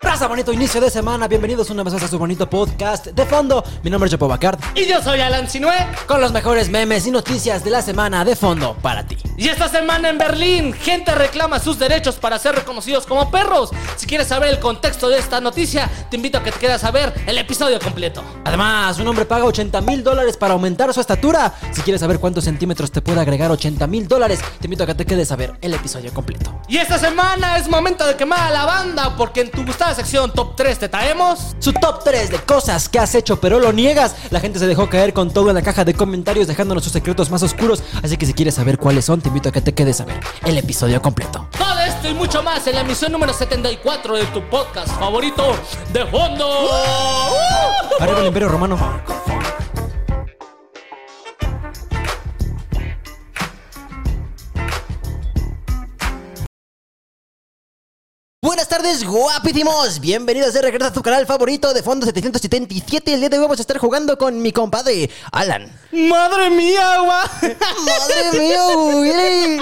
Raza bonito inicio de semana, bienvenidos una vez más a su bonito podcast de fondo. Mi nombre es Chapo Bacard, Y yo soy Alan Sinue. con los mejores memes y noticias de la semana de fondo para ti. Y esta semana en Berlín, gente reclama sus derechos para ser reconocidos como perros. Si quieres saber el contexto de esta noticia, te invito a que te quedes a ver el episodio completo. Además, un hombre paga 80 mil dólares para aumentar su estatura. Si quieres saber cuántos centímetros te puede agregar 80 mil dólares, te invito a que te quedes a ver el episodio completo. Y esta semana es momento de quemar a la banda, porque en tu gustada sección Top 3 te traemos. Su top 3 de cosas que has hecho pero lo niegas. La gente se dejó caer con todo en la caja de comentarios dejándonos sus secretos más oscuros. Así que si quieres saber cuáles son, te invito a que te quedes a ver el episodio completo. Todo esto y mucho más en la emisión número 74 de tu podcast favorito de fondo. Arriba el Imperio Romano. Tardes, guapísimos. Bienvenidos de regreso a tu canal favorito de Fondo 777. El día de hoy vamos a estar jugando con mi compadre Alan. ¡Madre mía, agua! Madre mía, güey.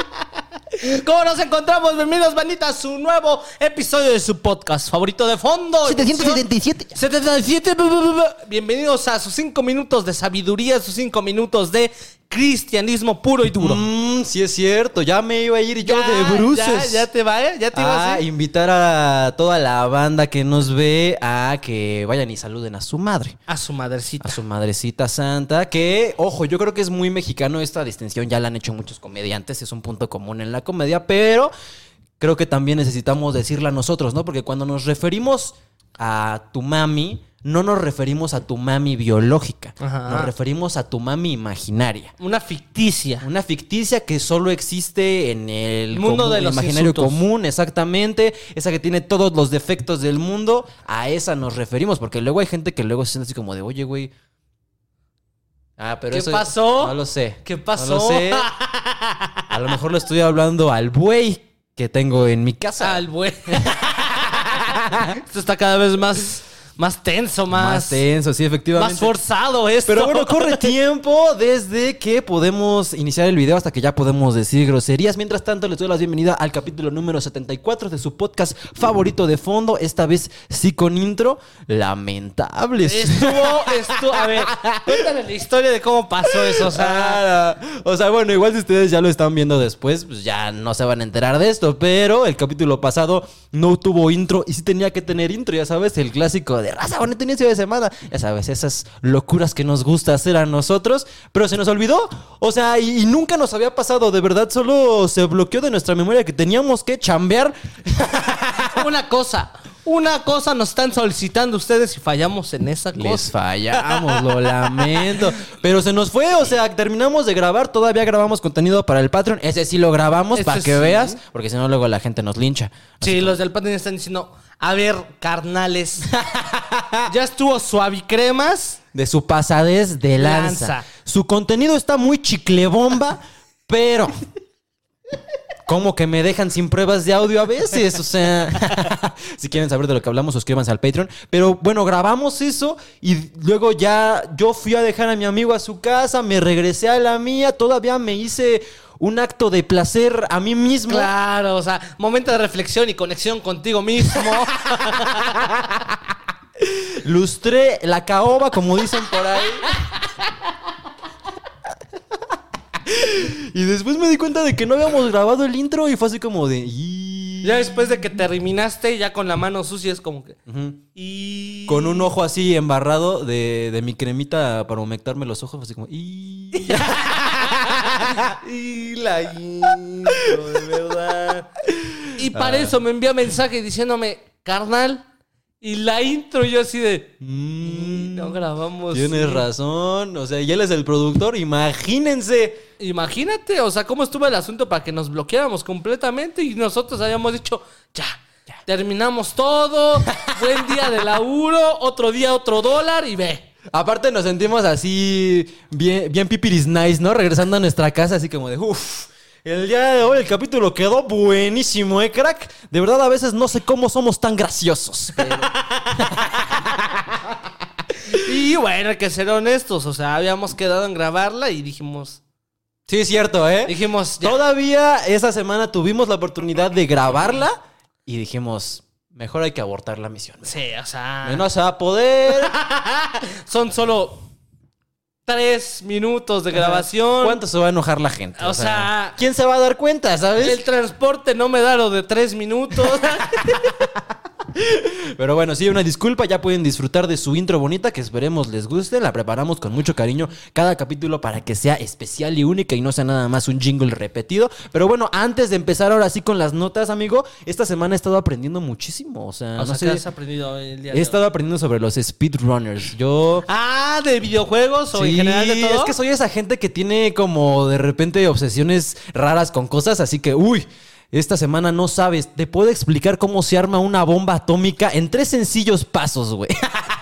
¿Cómo nos encontramos? Bienvenidos, bandita, a su nuevo episodio de su podcast favorito de fondo. 777. 77. bu, bu, bu, bu. Bienvenidos a sus 5 minutos de sabiduría, sus 5 minutos de cristianismo puro y duro. Mmm, sí es cierto. Ya me iba a ir yo Ya, de bruces. Ya, ya te va, ¿eh? Ya te ibas a a ir. invitar a toda la banda que nos ve a que vayan y saluden a su madre. A su madrecita. A su madrecita santa, que, ojo, yo creo que es muy mexicano esta distinción, ya la han hecho muchos comediantes, es un punto común en la comedia, pero creo que también necesitamos decirla nosotros, ¿no? Porque cuando nos referimos a tu mami, no nos referimos a tu mami biológica, Ajá. nos referimos a tu mami imaginaria. Una ficticia. Una ficticia que solo existe en el Mundo común- de los imaginario insultos. común, exactamente. Esa que tiene todos los defectos del mundo. A esa nos referimos. Porque luego hay gente que luego se siente así como de, oye, güey. Ah, pero ¿Qué eso- pasó? No lo sé. ¿Qué No pasó? lo sé. A lo mejor lo estoy hablando al buey que tengo en mi casa. Al buen. Esto está cada vez más, más tenso, más, Más tenso, sí, efectivamente. más forzado esto. Pero bueno, corre tiempo desde que podemos iniciar el video hasta que ya podemos decir groserías. Mientras tanto, les doy la bienvenida al capítulo número 74 de su podcast favorito de fondo. Esta vez sí con intro. Lamentables. Estuvo, estuvo. A ver, cuéntame la historia de cómo pasó eso. O sea, Ah, o sea, bueno, igual si ustedes ya lo están viendo después, pues ya no se van a enterar de esto. Pero el capítulo pasado no tuvo intro y sí tenía que tener intro, ya sabes, el clásico de raza bonito inicio de semana. Ya sabes, esas locuras que nos gusta hacer a nosotros, pero se nos olvidó. O sea, y, y nunca nos había pasado, de verdad, solo se bloqueó de nuestra memoria que teníamos que chambear. una cosa. Una cosa nos están solicitando ustedes y fallamos en esa Les cosa. fallamos, lo lamento. Pero se nos fue, o sea, terminamos de grabar, todavía grabamos contenido para el Patreon. Ese sí lo grabamos para que sí. veas, porque si no luego la gente nos lincha. Sí, los del Patreon están diciendo, a ver, carnales, ya estuvo suavicremas. De su pasadez de lanza. Lanza. Su contenido está muy chiclebomba, pero como que me dejan sin pruebas de audio a veces, o sea, si quieren saber de lo que hablamos, suscríbanse al Patreon. Pero bueno, grabamos eso y luego ya yo fui a dejar a mi amigo a su casa, me regresé a la mía, todavía me hice un acto de placer a mí mismo. Claro, o sea, momento de reflexión y conexión contigo mismo. Lustré la caoba, como dicen por ahí. Y después me di cuenta de que no habíamos grabado el intro y fue así como de... Ya después de que terminaste, ya con la mano sucia es como que... Y... Con un ojo así embarrado de, de mi cremita para humectarme los ojos, así como... "Y". Y la intro, de verdad. Y para Ah. eso me envía mensaje diciéndome, carnal, y la intro yo así de... Mm, No grabamos. Tienes razón. O sea, y él es el productor, imagínense. Imagínate, o sea, cómo estuvo el asunto para que nos bloqueáramos completamente y nosotros habíamos dicho, ya, terminamos todo, buen día de laburo, otro día otro dólar y ve. Aparte nos sentimos así bien, bien pipiris nice, ¿no? Regresando a nuestra casa así como de, uff, el día de hoy el capítulo quedó buenísimo, ¿eh, crack? De verdad a veces no sé cómo somos tan graciosos. pero- Y bueno, hay que ser honestos, o sea, habíamos quedado en grabarla y dijimos, Sí, es cierto, ¿eh? dijimos, ya. Todavía esa semana tuvimos la oportunidad de grabarla y dijimos, mejor hay que abortar la misión. Sí, o sea. No se va a poder. Son solo tres minutos de grabación. ¿Cuánto se va a enojar la gente? O sea, ¿quién se va a dar cuenta, sabes? El transporte no me da lo de tres minutos. Pero bueno, sí, una disculpa, ya pueden disfrutar de su intro bonita, que esperemos les guste. La preparamos con mucho cariño cada capítulo para que sea especial y única y no sea nada más un jingle repetido. Pero bueno, antes de empezar ahora sí con las notas, amigo, esta semana he estado aprendiendo muchísimo. O sea, o no sea, sé. ¿qué has aprendido el día He de hoy? estado aprendiendo sobre los speedrunners. Yo. Ah, de videojuegos o en general de todo. Es que soy esa gente que tiene como de repente obsesiones raras con cosas, así que, uy. Esta semana no sabes, te puedo explicar cómo se arma una bomba atómica en tres sencillos pasos, güey.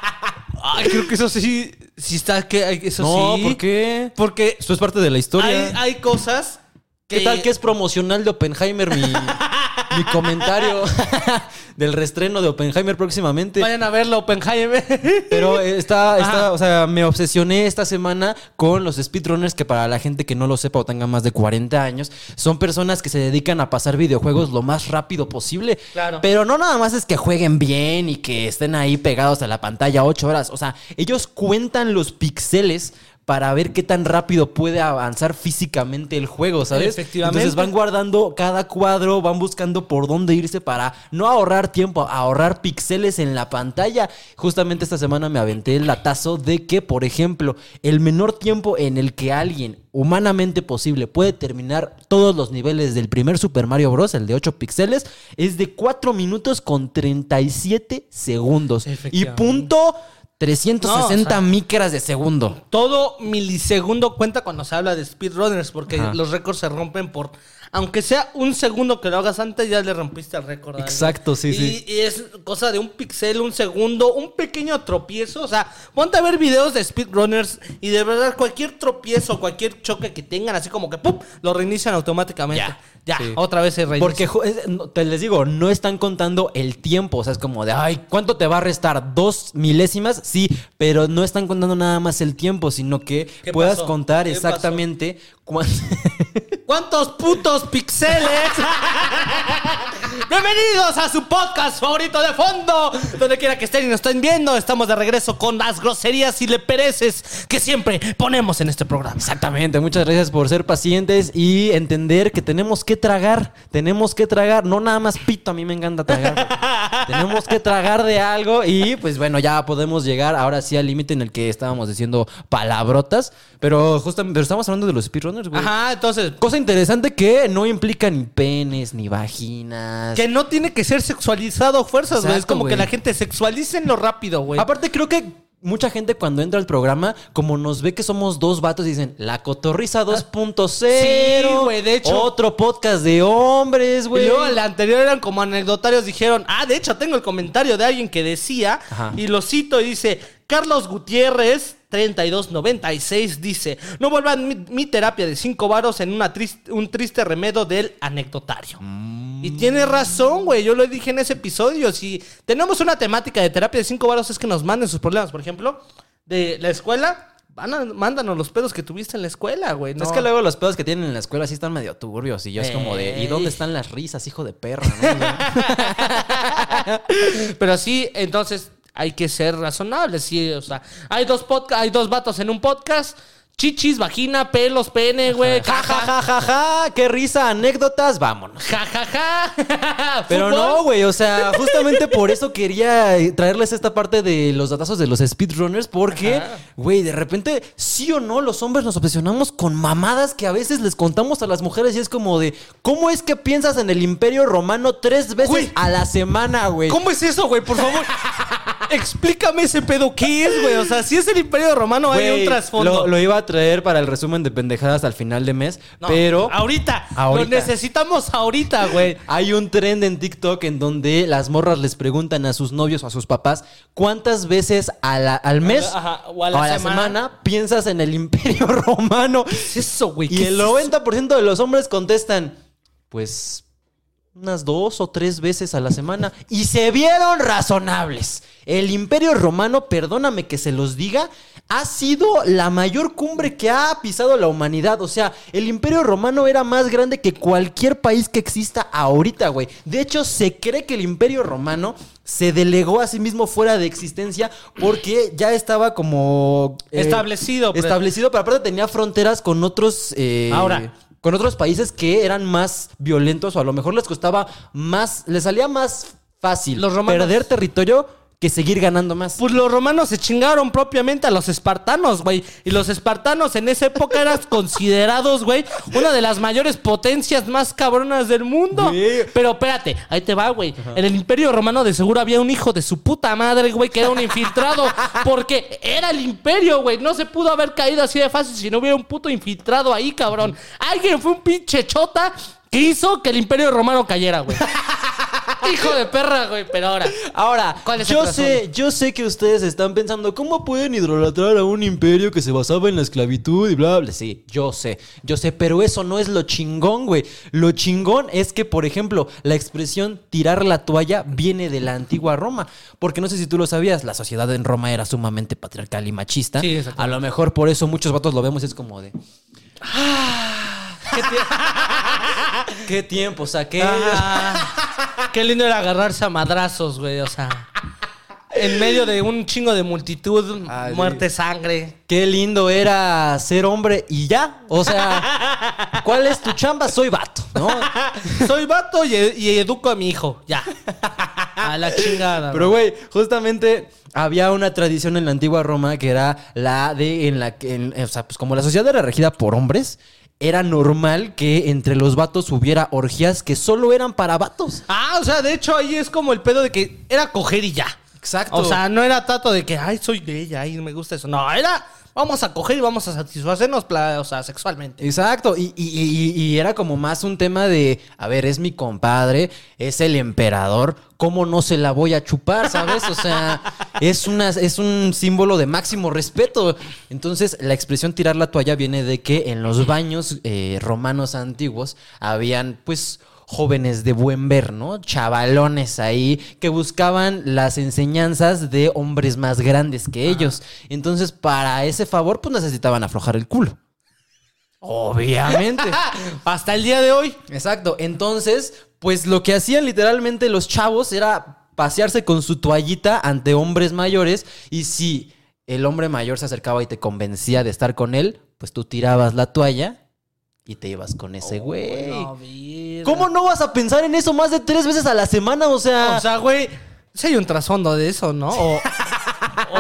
Ay, creo que eso sí, sí está que eso No, sí. ¿por qué? Porque Esto es parte de la historia. hay, hay cosas ¿Qué tal que es promocional de Oppenheimer mi, mi comentario del restreno de Oppenheimer próximamente? Vayan a verlo, Oppenheimer. Pero está, está, o sea, me obsesioné esta semana con los speedrunners que para la gente que no lo sepa o tenga más de 40 años, son personas que se dedican a pasar videojuegos lo más rápido posible. Claro. Pero no nada más es que jueguen bien y que estén ahí pegados a la pantalla 8 horas. O sea, ellos cuentan los pixeles para ver qué tan rápido puede avanzar físicamente el juego, ¿sabes? Efectivamente. Entonces van guardando cada cuadro, van buscando por dónde irse para no ahorrar tiempo, ahorrar píxeles en la pantalla. Justamente esta semana me aventé el latazo de que, por ejemplo, el menor tiempo en el que alguien humanamente posible puede terminar todos los niveles del primer Super Mario Bros., el de 8 píxeles, es de 4 minutos con 37 segundos. Y punto 360 No, o sea- micras de segundo. Todo milisegundo cuenta cuando se habla de speedrunners, porque Ajá. los récords se rompen por. Aunque sea un segundo que lo hagas antes, ya le rompiste el récord. Exacto, sí, y, sí. Y es cosa de un pixel, un segundo, un pequeño tropiezo. O sea, ponte a ver videos de speedrunners y de verdad cualquier tropiezo, cualquier choque que tengan, así como que ¡pum! lo reinician automáticamente. Ya, Ya, sí. otra vez se reinicia. Porque te les digo, no están contando el tiempo. O sea, es como de, ay, ¿cuánto te va a restar? ¿Dos milésimas? Sí, pero no están contando nada más el tiempo, sino que ¿Qué puedas pasó? contar ¿Qué exactamente cuánto. ¿Cuántos putos pixeles? Bienvenidos a su podcast favorito de fondo. Donde quiera que estén y nos estén viendo, estamos de regreso con las groserías y le pereces que siempre ponemos en este programa. Exactamente, muchas gracias por ser pacientes y entender que tenemos que tragar, tenemos que tragar, no nada más pito, a mí me encanta tragar. tenemos que tragar de algo y pues bueno, ya podemos llegar ahora sí al límite en el que estábamos diciendo palabrotas, pero justamente pero estamos hablando de los speedrunners, güey. Ajá, entonces, Cosa interesante que no implica ni penes, ni que no tiene que ser sexualizado a fuerzas, güey. Es como que la gente sexualicen lo rápido, güey. Aparte, creo que mucha gente cuando entra al programa, como nos ve que somos dos vatos, dicen, la cotorriza 2.0. Sí, güey, de hecho. Otro podcast de hombres, Y güey. luego el anterior eran como anecdotarios, dijeron, ah, de hecho tengo el comentario de alguien que decía, Ajá. y lo cito y dice, Carlos Gutiérrez, 3296, dice, no vuelvan mi, mi terapia de cinco varos en una un triste remedio del anecdotario. Y tiene razón, güey, yo lo dije en ese episodio, si tenemos una temática de terapia de cinco varos es que nos manden sus problemas, por ejemplo, de la escuela, van a- mándanos los pedos que tuviste en la escuela, güey. Es no- que luego los pedos que tienen en la escuela sí están medio turbios y yo es como de, ¿y dónde están las risas, hijo de perra? no? Pero sí, entonces hay que ser razonables, sí, o sea, hay dos podca- hay dos vatos en un podcast, chichis, vagina, pelos, pene, güey, ja, ja, ja, ja, ja, qué risa, anécdotas, vámonos. ja, ja, ja. Pero no, güey, o sea, justamente por eso quería traerles esta parte de los datazos de los speedrunners, porque, güey, de repente, sí o no, los hombres nos obsesionamos con mamadas que a veces les contamos a las mujeres y es como de, ¿cómo es que piensas en el imperio romano tres veces a la semana, güey? ¿Cómo es eso, güey? Por favor, explícame ese pedo. ¿Qué es, güey? O sea, si es el Imperio Romano, hay un trasfondo. Lo, lo iba a traer para el resumen de pendejadas al final de mes, No, pero... Ahorita. Ahorita. Lo necesitamos ahorita, güey. Hay un trend en TikTok en donde las morras les preguntan a sus novios o a sus papás cuántas veces a la- al mes Ajá, o a la semana. piensas en el imperio romano. ¿Qué es eso, güey? Y ¿Qué el es eso? 90% de los hombres contestan, pues unas dos o tres veces a la semana y se vieron razonables. El imperio romano, perdóname que se los diga, ha sido la mayor cumbre que ha pisado la humanidad. O sea, el imperio romano era más grande que cualquier país que exista ahorita, güey. De hecho, se cree que el imperio romano se delegó a sí mismo fuera de existencia porque ya estaba como... eh, Establecido, pues. Establecido, pero aparte tenía fronteras con otros... eh, Ahora. Con otros países que eran más violentos o a lo mejor les costaba más... Les salía más fácil Los romanos- perder territorio que seguir ganando más. Pues los romanos se chingaron propiamente a los espartanos, güey. Y los espartanos en esa época eran considerados, güey, una de las mayores potencias más cabronas del mundo. Güey. Pero espérate, ahí te va, güey. En el imperio romano de seguro había un hijo de su puta madre, güey, que era un infiltrado. Porque era el imperio, güey. No se pudo haber caído así de fácil si no hubiera un puto infiltrado ahí, cabrón. Alguien fue un pinche chota que hizo que el imperio romano cayera, güey. Hijo de perra, güey. Pero ahora, Ahora, ¿Cuál es yo sé, yo sé que ustedes están pensando, ¿cómo pueden idolatrar a un imperio que se basaba en la esclavitud y bla, bla? Sí, yo sé, yo sé, pero eso no es lo chingón, güey. Lo chingón es que, por ejemplo, la expresión tirar la toalla viene de la antigua Roma. Porque no sé si tú lo sabías, la sociedad en Roma era sumamente patriarcal y machista. Sí, a lo mejor por eso muchos vatos lo vemos y es como de... ¿qué tie- ¿Qué tiempo saqué? Ah, qué lindo era agarrarse a madrazos, güey. O sea, en medio de un chingo de multitud, Ay, muerte, sangre. Qué lindo era ser hombre y ya. O sea, ¿cuál es tu chamba? Soy vato, ¿no? Soy vato y, y educo a mi hijo. Ya. A la chingada. Pero, güey, justamente había una tradición en la antigua Roma que era la de en la que, en- o sea, pues como la sociedad era regida por hombres, era normal que entre los vatos hubiera orgías que solo eran para vatos. Ah, o sea, de hecho ahí es como el pedo de que era coger y ya. Exacto. O sea, no era trato de que, ay, soy de ella, ay, me gusta eso. No, era, vamos a coger y vamos a satisfacernos, o sea, sexualmente. Exacto, y, y- y- y era como más un tema de, a ver, es mi compadre, es el emperador, ¿cómo no se la voy a chupar, sabes? O sea, es, una, es un símbolo de máximo respeto. Entonces, la expresión tirar la toalla viene de que en los baños eh, romanos antiguos habían, pues, jóvenes de buen ver, ¿no? Chavalones ahí que buscaban las enseñanzas de hombres más grandes que ellos. Entonces, para ese favor, pues necesitaban aflojar el culo. Obviamente. Hasta el día de hoy. Exacto. Entonces, pues lo que hacían literalmente los chavos era pasearse con su toallita ante hombres mayores y si el hombre mayor se acercaba y te convencía de estar con él, pues tú tirabas la toalla y te ibas con ese güey. No, verga. ¿Cómo no vas a pensar en eso más de tres veces a la semana? O sea, O sea, güey, sí hay un trasfondo de eso, ¿no? O,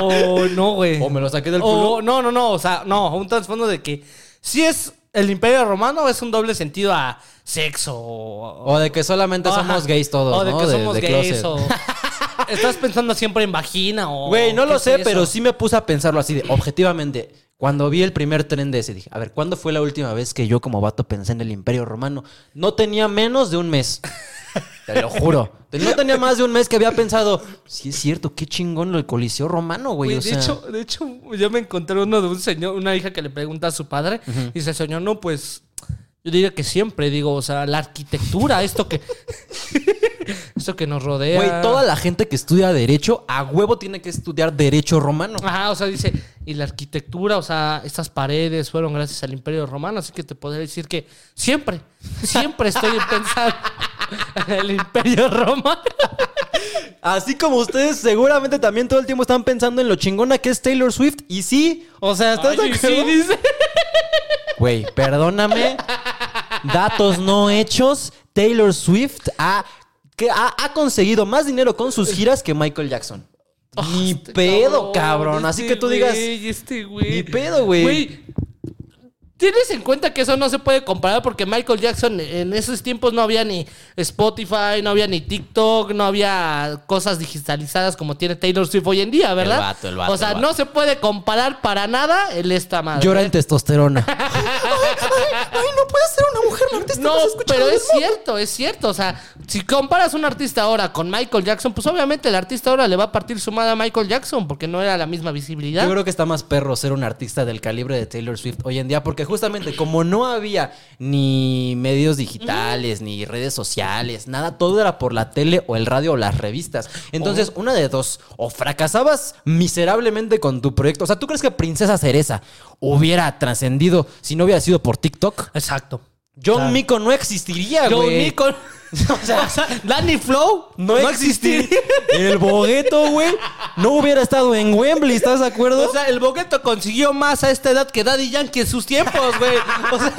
o no, güey. o me lo saqué del O, culo. no, no, no, o sea, no, un trasfondo de que si es el imperio romano es un doble sentido a sexo o, O de que solamente Ajá. somos gays todos, o de ¿no? que somos gays closet. o estás pensando siempre en vagina o Güey, no ¿qué lo sé, pero sí me puse a pensarlo así de objetivamente. Cuando vi el primer tren de ese, dije, a ver, ¿cuándo fue la última vez que yo como vato pensé en el Imperio Romano? No tenía menos de un mes. Te lo juro. No tenía más de un mes que había pensado, sí es cierto, qué chingón el Coliseo Romano, güey. Güey, o de, hecho, de hecho, yo me encontré uno de un señor, una hija que le pregunta a su padre y dice, señor, no, pues yo diría que siempre, digo, o sea, la arquitectura, esto que esto que nos rodea. güey, toda la gente que estudia Derecho, a huevo tiene que estudiar Derecho Romano. Ajá, o sea, dice, y la arquitectura, o sea, estas paredes fueron gracias al Imperio Romano, así que te podría decir que siempre, siempre estoy pensando en el Imperio Romano. Así como ustedes seguramente también todo el tiempo están pensando en lo chingona que es Taylor Swift. Y sí, o sea, ¿estás de Ay, sí, dice. Güey, perdóname. Datos no hechos. Taylor Swift ha, que ha, ha conseguido más dinero con sus giras que Michael Jackson. Ni Este pedo, cabrón. Así este que tú digas. este. Ni pedo, güey. Güey, Tienes en cuenta que eso no se puede comparar porque Michael Jackson en esos tiempos no había ni Spotify, no había ni TikTok, no había cosas digitalizadas como tiene Taylor Swift hoy en día, ¿verdad? El vato, el vato, o sea, el vato. no se puede comparar para nada el esta madre. Llora en testosterona. ay, no puede ser una mujer la artista. No, se escucha pero es cierto, es cierto. O sea, si comparas un artista ahora con Michael Jackson, pues obviamente el artista ahora le va a partir su madre a Michael Jackson porque no era la misma visibilidad. Yo creo que está más perro ser un artista del calibre de Taylor Swift hoy en día porque justamente como no había ni medios digitales, ni redes sociales, nada, todo era por la tele o el radio o las revistas. Entonces, una de dos, o fracasabas miserablemente con tu proyecto. O sea, ¿tú crees que Princesa Cereza hubiera trascendido si no hubiera sido por TikTok? Exacto. John Claro. Mico no existiría, John güey. Mico. o, sea, Danny Flow No, existiría. El bogueto, güey, no hubiera estado en Wembley, ¿estás de acuerdo? O sea, el Bogueto consiguió más a esta edad que Daddy Yankee en sus tiempos, güey. O sea,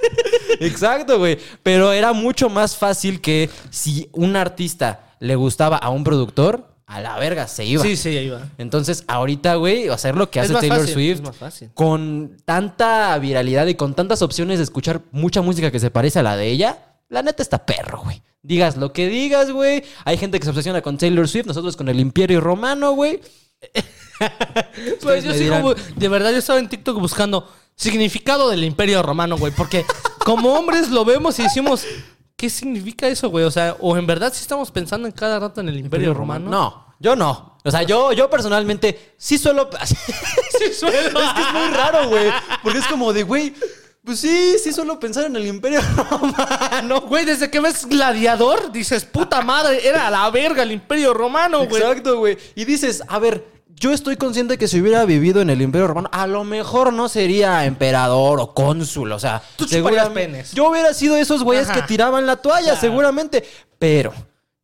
Exacto, güey. Pero era mucho más fácil que si un artista le gustaba a un productor, a la verga se iba. sí, sí, ahí va. Entonces, ahorita, güey, hacer lo que Es hace Taylor fácil, Swift es más fácil. con tanta viralidad y con tantas opciones de escuchar mucha música que se parece a la de ella, la neta está perro, güey. Digas lo que digas, güey. Hay gente que se obsesiona con Taylor Swift, nosotros con el Imperio Romano, güey. Pues yo dirán. como- de verdad, yo estaba en TikTok buscando significado del Imperio Romano, güey. Porque como hombres lo vemos y decimos, ¿qué significa eso, güey? O sea, o en verdad sí estamos pensando en cada rato en el Imperio, Romano. No, yo no. O sea, yo, yo personalmente sí suelo. Sí, suelo. Es que es muy raro, güey. Porque es como de, güey, pues sí, sí suelo pensar en el Imperio Romano. Güey, desde que ves Gladiador, dices, puta madre, era la verga el Imperio Romano, güey. Exacto, güey. Y dices, a ver, yo estoy consciente que si hubiera vivido en el Imperio Romano, a lo mejor no sería emperador o cónsul. O sea, Tú seguramente- penes. Yo hubiera sido esos güeyes Ajá. que tiraban la toalla, Claro. seguramente. Pero.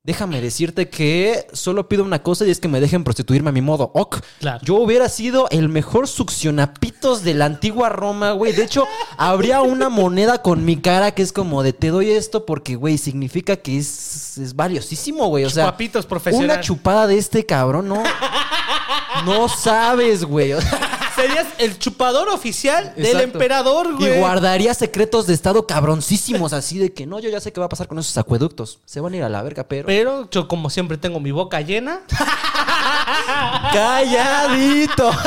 Déjame decirte que solo pido una cosa y es que me dejen prostituirme a mi modo. Ok. Claro. Yo hubiera sido el mejor succionapitos de la antigua Roma, güey. De hecho, habría una moneda con mi cara que es como de te doy esto porque, güey, significa que es, es valiosísimo, güey. O sea, Chupapitos profesional. una chupada de este cabrón, no. No sabes, güey. O sea, Serías el chupador oficial del emperador, güey. Y guardaría secretos de estado cabroncísimos, así de que no, yo ya sé qué va a pasar con esos acueductos. Se van a ir a la verga, pero. Pero yo, como siempre, tengo mi boca llena. ¡Calladito!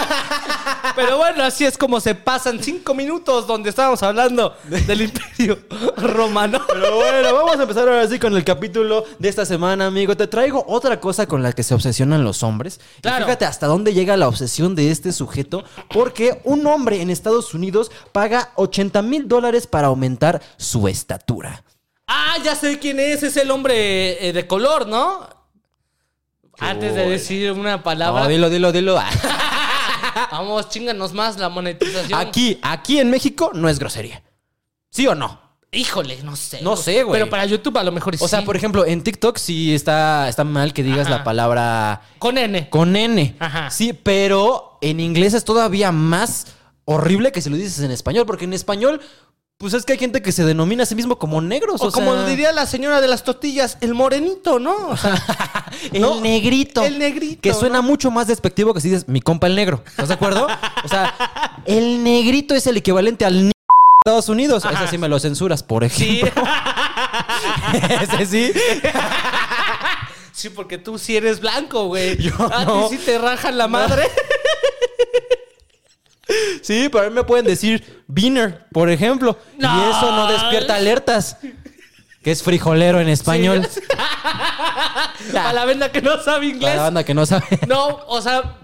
Pero bueno, así es como se pasan cinco minutos donde estábamos hablando del Imperio Romano. Pero bueno, vamos a empezar ahora sí con el capítulo de esta semana, amigo. Te traigo otra cosa con la que se obsesionan los hombres. Y Claro. fíjate hasta dónde llega la obsesión de este sujeto, porque un hombre en Estados Unidos paga 80 mil dólares para aumentar su estatura. Ah, ya sé quién es. Es el hombre eh, de color, ¿no? Antes de decir una palabra. No, dilo, dilo, dilo. Vamos, chinganos más la monetización. Aquí, aquí en México no es grosería. ¿Sí o no? Híjole, no sé. No sé, güey. Pero para YouTube a lo mejor sí. O sea, por ejemplo, en TikTok sí está, está mal que digas Ajá. la palabra Con N. con N. Ajá. Sí, pero en inglés es todavía más horrible que si lo dices en español, porque en español, pues es que hay gente que se denomina a sí mismo como negros. O, O, como sea, diría la señora de las tortillas, el morenito, ¿no? O sea, el no, negrito. el negrito, Que suena ¿no? mucho más despectivo que si dices mi compa el negro. ¿Estás de acuerdo? o sea, el negrito es el equivalente al Estados Unidos. Ese sí me lo censuras, por sí. ejemplo. Ese sí. sí, porque tú sí eres blanco, güey. Yo A no. ti sí te rajan la madre. Sí, pero a mí me pueden decir beaner, por ejemplo. No. Y eso no despierta alertas. Que es frijolero en español. A la venda que no sabe Para inglés. la banda que no sabe. No, o sea,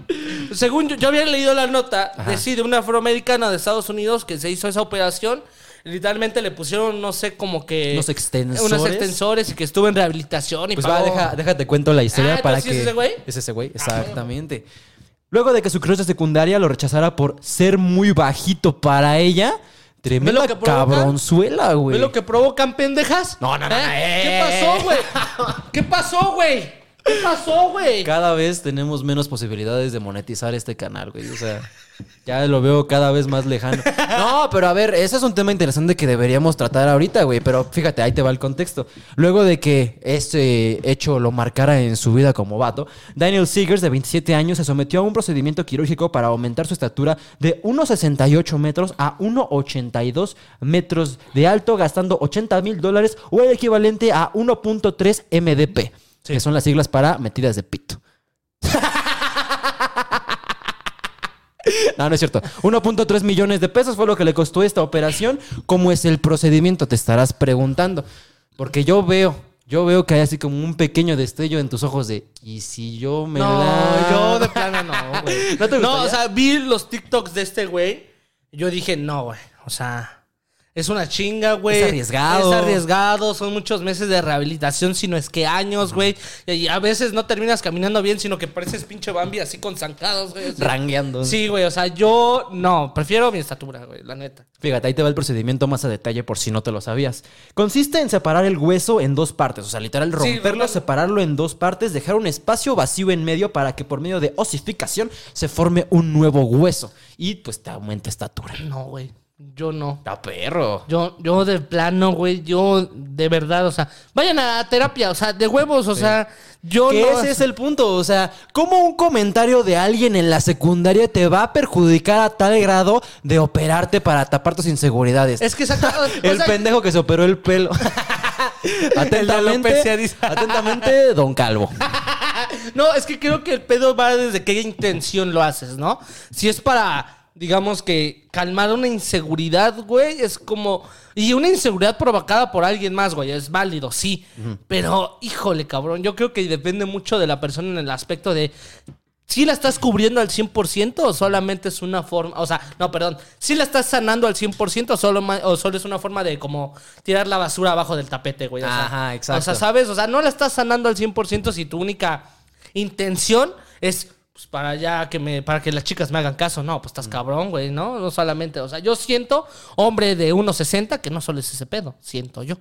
según yo, yo había leído la nota de sí, de una afroamericana de Estados Unidos que se hizo esa operación. Literalmente le pusieron, no sé, como que. Unos extensores. Unos extensores y que estuvo en rehabilitación y Pues va, pagó- deja, déjate cuento la historia Ah, para que. ¿es ese güey? Es ese güey, exactamente. Luego de que su crush de secundaria lo rechazara por ser muy bajito para ella, tremenda ¿Ve lo que provoca? cabronzuela, güey. ¿Ve lo que provocan pendejas? No, no, no, ¿Eh? no, eh. ¿Qué pasó, güey? ¿Qué pasó, güey? ¿Qué pasó, güey? Cada vez tenemos menos posibilidades de monetizar este canal, güey. O sea, ya lo veo cada vez más lejano. No, pero a ver, ese es un tema interesante que deberíamos tratar ahorita, güey. Pero fíjate, ahí te va el contexto. Luego de que este hecho lo marcara en su vida como vato, Daniel Seegers, de 27 años, se sometió a un procedimiento quirúrgico para aumentar su estatura de 1,68 metros a 1,82 metros de alto, gastando 80 mil dólares o el equivalente a 1.3 MDP, que son las siglas para metidas de pito. No, no es cierto. 1.3 millones de pesos fue lo que le costó esta operación. ¿Cómo es el procedimiento? Te estarás preguntando. Porque yo veo, yo veo que hay así como un pequeño destello en tus ojos de, ¿y si yo me No, la... yo de plano no, güey. ¿No te No, o sea, vi los TikToks de este güey. Yo dije, no, güey. O sea, es una chinga, güey. Es arriesgado. Es arriesgado. Son muchos meses de rehabilitación, si no es que años, güey. Y a veces no terminas caminando bien, sino que pareces pinche Bambi así con zancados, güey. O sea, Rangueando. Sí, güey. O sea, yo no. Prefiero mi estatura, güey, la neta. Fíjate, ahí te va el procedimiento más a detalle por si no te lo sabías. Consiste en separar el hueso en dos partes, o sea, literal romperlo, separarlo en dos partes, dejar un espacio vacío en medio para que por medio de osificación se forme un nuevo hueso y pues te aumente estatura. No, güey. Yo no. ¡A perro! Yo, yo de plano, güey, yo de verdad, o sea, vayan a terapia, o sea, de huevos, o sea, yo Que no. ese es el punto, o sea, ¿cómo un comentario de alguien en la secundaria te va a perjudicar a tal grado de operarte para tapar tus inseguridades? Es que o el sea, pendejo que se operó el pelo. atentamente, atentamente, Don Calvo. No, es que creo que el pedo va desde qué intención lo haces, ¿no? Si es para, digamos que calmar una inseguridad, güey, es como... Y una inseguridad provocada por alguien más, güey, es válido, sí. Pero, híjole, cabrón, yo creo que depende mucho de la persona en el aspecto de... ¿Sí la estás cubriendo al 100% o solamente es una forma, o sea, no, perdón, ¿sí la estás sanando al 100% o solo, o solo es una forma de como tirar la basura abajo del tapete, güey? O sea, Ajá, exacto. O sea, ¿sabes? O sea, no la estás sanando al 100% si tu única intención es pues, para ya que me para que las chicas me hagan caso. No, pues estás cabrón, güey, ¿no? No solamente, o sea, yo siento hombre de 1.60 que no solo es ese pedo, siento yo.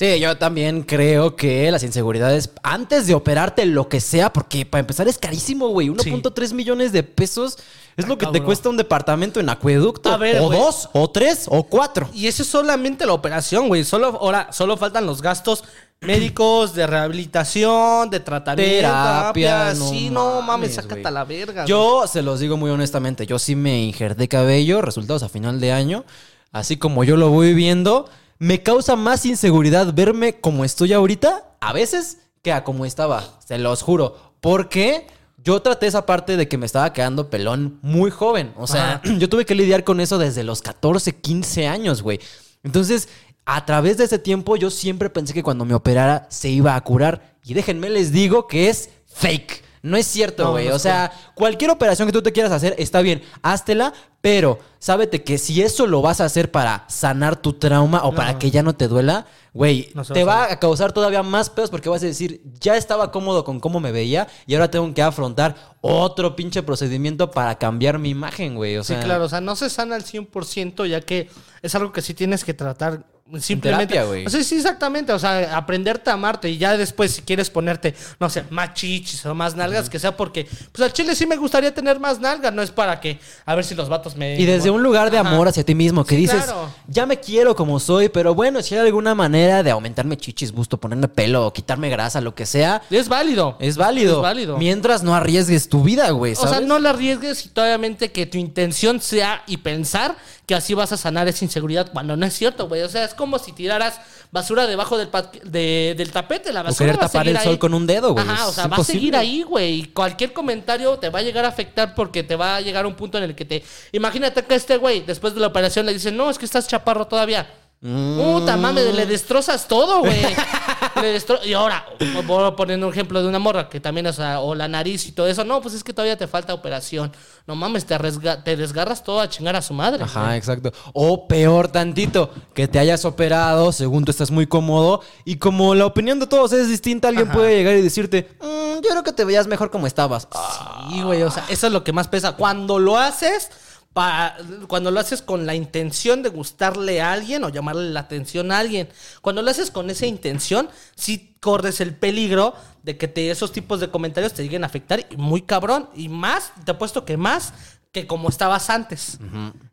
Sí, yo también creo que las inseguridades, antes de operarte lo que sea, porque para empezar es carísimo, güey. 1.3 millones de pesos es lo que te cuesta un departamento en acueducto. A ver, o dos, o tres, o cuatro. Y eso es solamente la operación, güey. Solo, ahora, solo faltan los gastos médicos, de rehabilitación, de tratamiento. Terapia, no sí, no mames, sácate a la verga. Yo se los digo muy honestamente, yo sí me injerté cabello, resultados a final de año, así como yo lo voy viendo, me causa más inseguridad verme como estoy ahorita, a veces, que a como estaba, se los juro, porque yo traté esa parte de que me estaba quedando pelón muy joven, o sea, yo tuve que lidiar con eso desde los 14, 15 años, güey. Entonces, a través de ese tiempo yo siempre pensé que cuando me operara se iba a curar. Y déjenme les digo que es fake. No es cierto, güey. no o sea, cualquier operación que tú te quieras hacer está bien, háztela, pero sábete que si eso lo vas a hacer para sanar tu trauma o para que ya no te duela, güey, te va a a causar todavía más pedos porque vas a decir, ya estaba cómodo con cómo me veía y ahora tengo que afrontar otro pinche procedimiento para cambiar mi imagen, güey. O Sí, sea, claro, o sea, no se sana al 100% ya que es algo que sí tienes que tratar simplemente. terapia, güey. O sea, sí, exactamente, o sea, aprenderte a amarte y ya después si quieres ponerte, no sé, más chichis o más nalgas, que sea porque, pues al chile sí me gustaría tener más nalgas, no es para que, a ver si los vatos me... Y desde un lugar de Ajá. amor hacia ti mismo, que Sí, dices, claro. ya me quiero como soy, pero bueno, si hay alguna manera de aumentarme chichis, busto, ponerme pelo, quitarme grasa, lo que sea, Es válido. es válido. Es válido. Mientras no arriesgues tu vida, güey, O sea, no la arriesgues y obviamente que tu intención sea y pensar que así vas a sanar esa inseguridad cuando no es cierto, güey. O sea, es como si tiraras basura debajo del, de- del tapete. La O basura querer va a tapar el sol ahí. con un dedo, güey. Ajá, o Es sea, va a seguir ahí, güey. Y Cualquier comentario te va a llegar a afectar porque te va a llegar un punto en el que te... Imagínate que este güey, después de la operación, le dicen, no, es que estás chaparro todavía. Puta mames, le destrozas todo, güey. Le destro- Y ahora, voy a poner un ejemplo de una morra que también, o sea, o la nariz y todo eso. No, pues es que todavía te falta operación. No mames, te, te desgarras todo a chingar a su madre. Ajá, güey. exacto. O peor tantito, que te hayas operado, según tú estás muy cómodo, y como la opinión de todos es distinta, alguien Ajá. puede llegar y decirte, "Mm, yo creo que te veías mejor como estabas. Sí, güey, o sea, eso es lo que más pesa. Cuando lo haces, pa- cuando lo haces con la intención de gustarle a alguien o llamarle la atención a alguien, cuando lo haces con esa intención, sí corres el peligro de que te, esos tipos de comentarios te lleguen a afectar y muy cabrón. Y más, te apuesto que más que como estabas antes.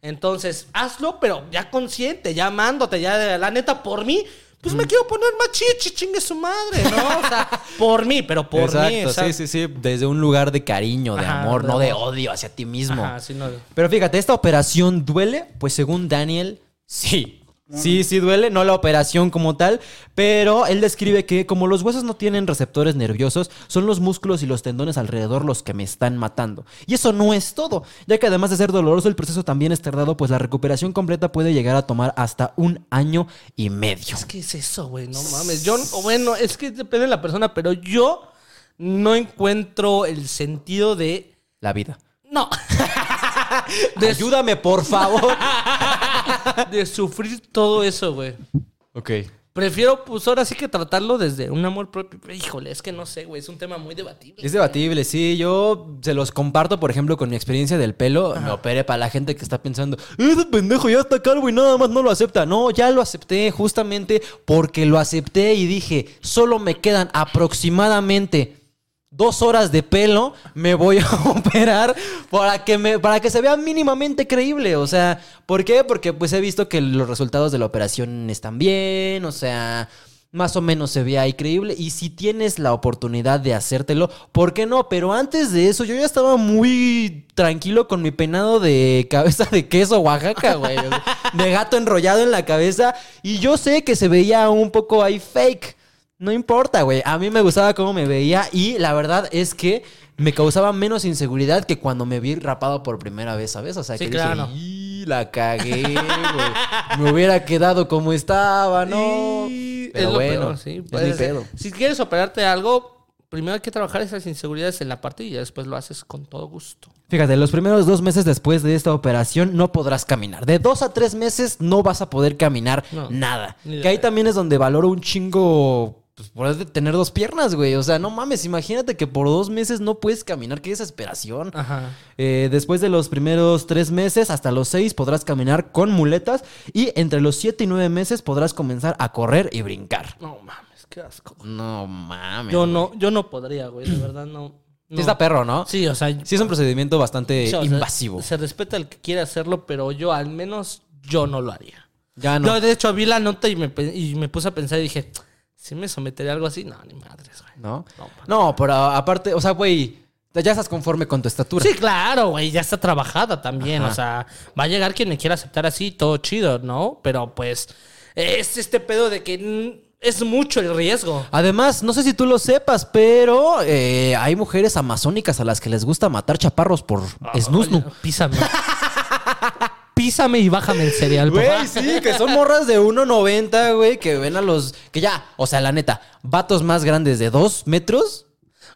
Entonces, hazlo, pero ya consciente, ya amándote, ya de la neta, por mí. Pues me quiero poner más chichi, chingue su madre, ¿no? O sea, por mí, pero por Exacto, mí. o sea, sí, sí, sí. Desde un lugar de cariño, de Ajá, amor, de no de odio hacia ti mismo. Ajá, sí, no. Pero fíjate, ¿esta operación duele? Pues según Daniel, sí. Sí, sí duele, no la operación como tal, pero él describe que como los huesos no tienen receptores nerviosos, son los músculos y los tendones alrededor los que me están matando. Y eso no es todo, ya que además de ser doloroso, el proceso también es tardado, pues la recuperación completa puede llegar a tomar hasta un año y medio. Es que es eso, güey, no mames. Yo, o bueno, es que depende de la persona, pero yo no encuentro el sentido de. La vida. No. Ayúdame, por favor. de sufrir todo eso, güey. ok. Prefiero, pues ahora sí que tratarlo desde un amor propio. Híjole, es que no sé, güey. Es un tema muy debatible. Es debatible, sí. Yo se los comparto, por ejemplo, con mi experiencia del pelo. Me operé para la gente que está pensando, ese pendejo ya está calvo y nada más no lo acepta. No, ya lo acepté justamente porque lo acepté y dije, solo me quedan aproximadamente dos horas de pelo, me voy a operar para que, me, para que se vea mínimamente creíble. O sea, ¿por qué? Porque pues he visto que los resultados de la operación están bien, o sea, más o menos se ve ahí creíble. Y si tienes la oportunidad de hacértelo, ¿por qué no? Pero antes de eso, yo ya estaba muy tranquilo con mi peinado de cabeza de queso Oaxaca, güey. De gato enrollado en la cabeza. Y yo sé que se veía un poco ahí fake. No importa, güey. A mí me gustaba cómo me veía y la verdad es que me causaba menos inseguridad que cuando me vi rapado por primera vez, ¿sabes? O sea, Sí, que claro. dije, "Y, la cagué, güey. Me hubiera quedado como estaba, ¿no? Y Pero es bueno, peor, sí, es mi pedo. Si quieres operarte algo, primero hay que trabajar esas inseguridades en la parte y ya después lo haces con todo gusto. Fíjate, los primeros dos meses después de esta operación no podrás caminar. De dos a tres meses no vas a poder caminar No, nada. Que ahí también es donde valoro un chingo. Pues poder tener dos piernas, güey. O sea, no mames, imagínate que por dos meses no puedes caminar. Qué desesperación. Ajá. Eh, después de los primeros tres meses hasta los seis podrás caminar con muletas. Y entre los siete y nueve meses podrás comenzar a correr y brincar. No mames, qué asco. No mames. Yo güey. no, yo no podría, güey, de verdad no. No. está perro, ¿no? Sí, o sea, Sí es un procedimiento bastante o sea, invasivo. Se respeta el que quiere hacerlo, pero yo al menos yo no lo haría. Ya no. Yo de hecho vi la nota y me, y me puse a pensar y dije, si me sometería a algo así, no, ni madres, güey. ¿No? No, pero aparte, o sea, güey, ya estás conforme con tu estatura. Sí, claro, güey, ya está trabajada también. Ajá. O sea, va a llegar quien me quiera aceptar así, todo chido, ¿no? Pero pues es este pedo de que es mucho el riesgo. Además, no sé si tú lo sepas, pero eh, hay mujeres amazónicas a las que les gusta matar chaparros por snusnu. Oye, Písame. Písame y bájame el cereal, papá. Güey, sí, que son morras de 1.90, güey, que ven a los... Que ya, o sea, la neta, vatos más grandes de 2 metros.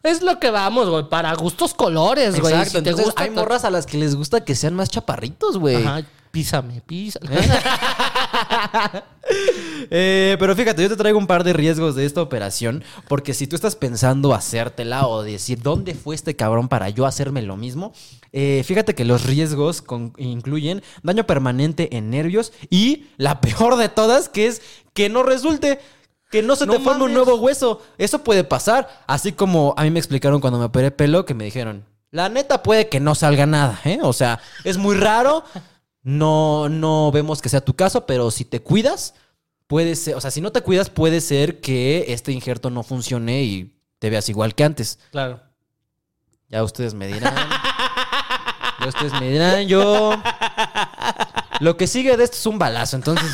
Es lo que vamos, güey, para gustos colores, güey. Exacto, Si te entonces gusta hay morras a las que les gusta que sean más chaparritos, güey. Ajá, písame, písame. Eh, pero fíjate, yo te traigo un par de riesgos de esta operación, porque si tú estás pensando hacértela o decir, ¿dónde fue este cabrón para yo hacerme lo mismo? Eh, fíjate que los riesgos con- incluyen daño permanente en nervios y la peor de todas, que es que no resulte. Que no se No te forme un nuevo hueso. Eso puede pasar. Así como a mí me explicaron cuando me operé pelo, que me dijeron, la neta puede que no salga nada, ¿eh? O sea, es muy raro. No, no vemos que sea tu caso, pero si te cuidas, puede ser, o sea, si no te cuidas, puede ser que este injerto no funcione y te veas igual que antes. Claro. Ya ustedes me dirán. ya ustedes me dirán, yo. Lo que sigue de esto es un balazo, entonces.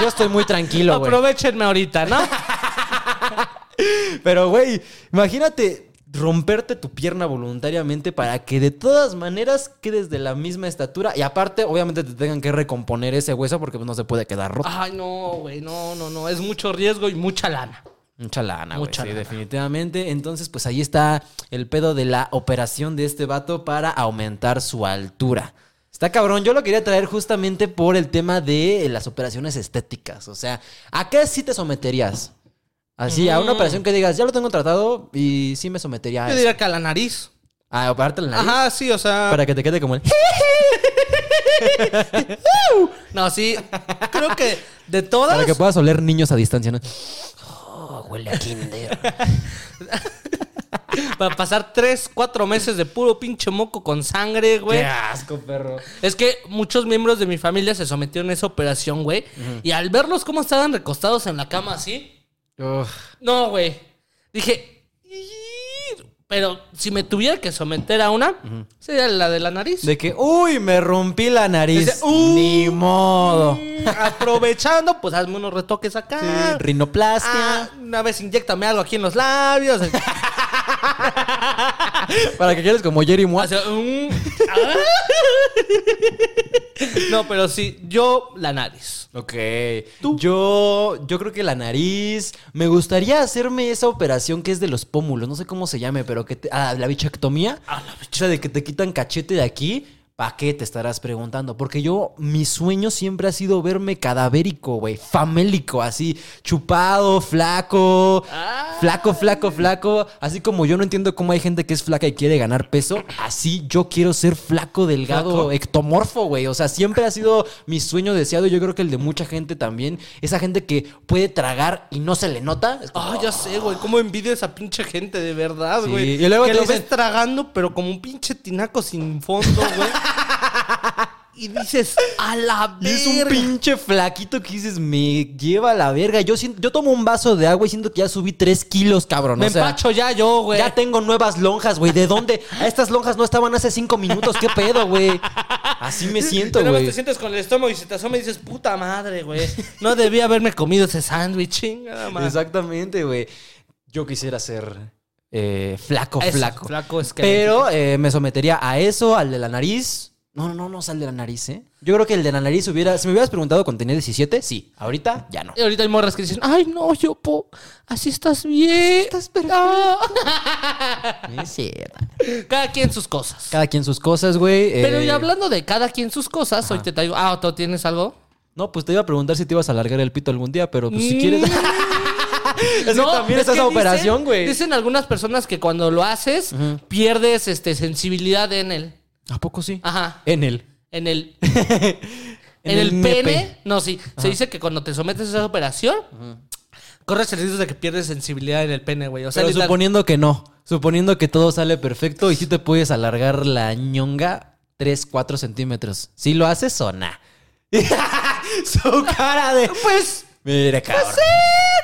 Yo estoy muy tranquilo, güey. Aprovechenme ahorita, ¿no? Pero, güey, imagínate romperte tu pierna voluntariamente para que de todas maneras quedes de la misma estatura y aparte, obviamente, te tengan que recomponer ese hueso porque pues, no se puede quedar roto. Ay, no, güey, no, no, no. Es mucho riesgo y mucha lana. Mucha lana, güey. Sí, lana. definitivamente. Entonces, pues ahí está el pedo de la operación de este vato para aumentar su altura. Está cabrón. Yo lo quería traer justamente por el tema de las operaciones estéticas. O sea, ¿a qué sí te someterías? Así, a una Mm. operación que digas, ya lo tengo tratado y sí me sometería a Yo eso. diría que a la nariz. A operarte la nariz. Ajá, sí, o sea. Para que te quede como el... No, sí. Creo que de todas. Para que puedas oler niños a distancia, ¿no? Oh, huele a kinder. Para pasar tres, cuatro meses de puro pinche moco con sangre, güey. Qué asco, perro. Es que muchos miembros de mi familia se sometieron a esa operación, güey. Y al verlos cómo estaban recostados en la cama así. No, güey. Dije. Pero si me tuviera que someter a una, sería la de la nariz. De que, uy, me rompí la nariz. Dice, "Uh". Ni modo. Aprovechando, pues hazme unos retoques acá. Sí, rinoplastia. Ah, una vez inyectame algo aquí en los labios. Para que quedes como Jerry Moore. O sea, ah. no, pero sí, yo la nariz. Ok. Yo, yo creo que la nariz. Me gustaría hacerme esa operación que es de los pómulos. No sé cómo se llame, pero que te- ah, la bichectomía. Ah, la O sea, de que te quitan cachete de aquí ¿Para qué te estarás preguntando? Porque yo, mi sueño siempre ha sido verme cadavérico, güey. Famélico, así, chupado, flaco. Ah. Flaco, flaco, flaco. Así como yo no entiendo cómo hay gente que es flaca y quiere ganar peso. Así yo quiero ser flaco, delgado, Flaco. ectomorfo, güey. O sea, siempre ha sido mi sueño deseado. Yo creo que el de mucha gente también. Esa gente que puede tragar y no se le nota. Es como, Ah, ya sé, güey. Cómo envidio a esa pinche gente, de verdad, Sí, güey. y luego que te lo dicen- ves tragando, pero como un pinche tinaco sin fondo, güey. y dices, a la Y es un verga. pinche flaquito que dices, me lleva a la verga. Yo, siento- yo tomo un vaso de agua y siento que ya subí tres kilos, cabrón. Me o sea, empacho ya yo, güey. Ya tengo nuevas lonjas, güey. ¿De dónde? Estas lonjas no estaban hace cinco minutos. ¿Qué pedo, güey? Así me siento, güey. te sientes con el estómago y se te asoma y dices, puta madre, güey. No debía haberme comido ese sándwich, chingada madre. Exactamente, güey. Yo quisiera ser eh, flaco, Eso, flaco. flaco es que- Pero eh, me sometería a eso, al de la nariz. No, no, no, al de la nariz, ¿eh? Yo creo que el de la nariz hubiera... Si me hubieras preguntado cuando tenía 17, sí. Ahorita, ya no. Y ahorita hay morras que dicen, ay, no, yo, po, así estás bien. Estás perfecto. Es cierto. Cada quien sus cosas. Cada quien sus cosas, güey. Pero eh, y hablando de cada quien sus cosas, hoy te traigo. Ah, ¿tú tienes algo? No, pues te iba a preguntar si te ibas a alargar el pito algún día, pero pues si quieres... es que No, también es es que esa dicen- operación, güey. Dicen algunas personas que cuando lo haces, pierdes este, sensibilidad en el. ¿A poco sí? Ajá. En él. En el. En En, el, el pene. No, sí. Se dice que cuando te sometes a esa operación, corres el riesgo de que pierdes sensibilidad en el pene, güey. O sea, Pero literal- suponiendo que no. Suponiendo que todo sale perfecto y si te puedes alargar la ñonga 3, 4 centímetros. ¿Sí lo haces o no? Su cara de... Pues. Mira, cabrón. Sí,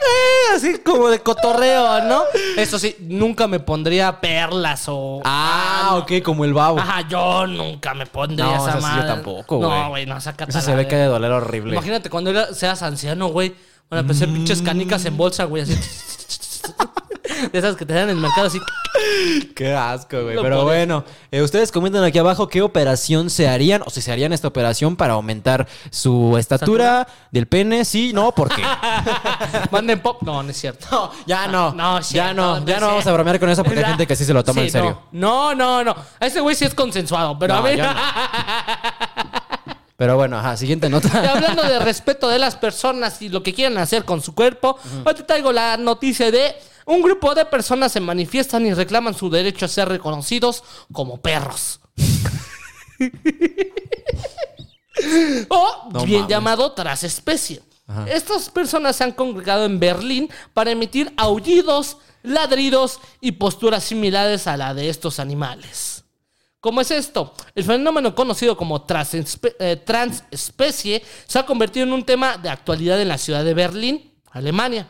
güey, así como de cotorreo, ¿no? Eso sí, nunca me pondría perlas o. Ah, ok, como el babo. Ajá, yo nunca me pondría No, esa esa sí yo tampoco, güey. No, güey, no, saca Eso se ve que de doler horrible. Imagínate cuando seas anciano, güey. Van a empezar pinches canicas en bolsa, güey, así. De esas que te dan en el mercado así. Qué asco, güey. Pero bueno, eh, ustedes comenten aquí abajo qué operación se harían o si se harían esta operación para aumentar su estatura del pene. Sí, no, ¿por qué? Manden pop. No, no es cierto. No, ya no. No, ya cierto, no. no Ya no vamos a bromear con eso porque hay Ya. gente que sí se lo toma Sí, en serio. No, no, no. no. A ese güey sí es consensuado, pero a No, ver. no. Pero bueno, ajá, siguiente Y nota. hablando de respeto de las personas y lo que quieren hacer con su cuerpo, hoy te traigo la noticia de un grupo de personas se manifiestan y reclaman su derecho a ser reconocidos como perros. o No bien mames. llamado transespecie. Estas personas se han congregado en Berlín para emitir aullidos, ladridos y posturas similares a la de estos animales. ¿Cómo es esto? El fenómeno conocido como transespe- eh, transespecie se ha convertido en un tema de actualidad en la ciudad de Berlín, Alemania.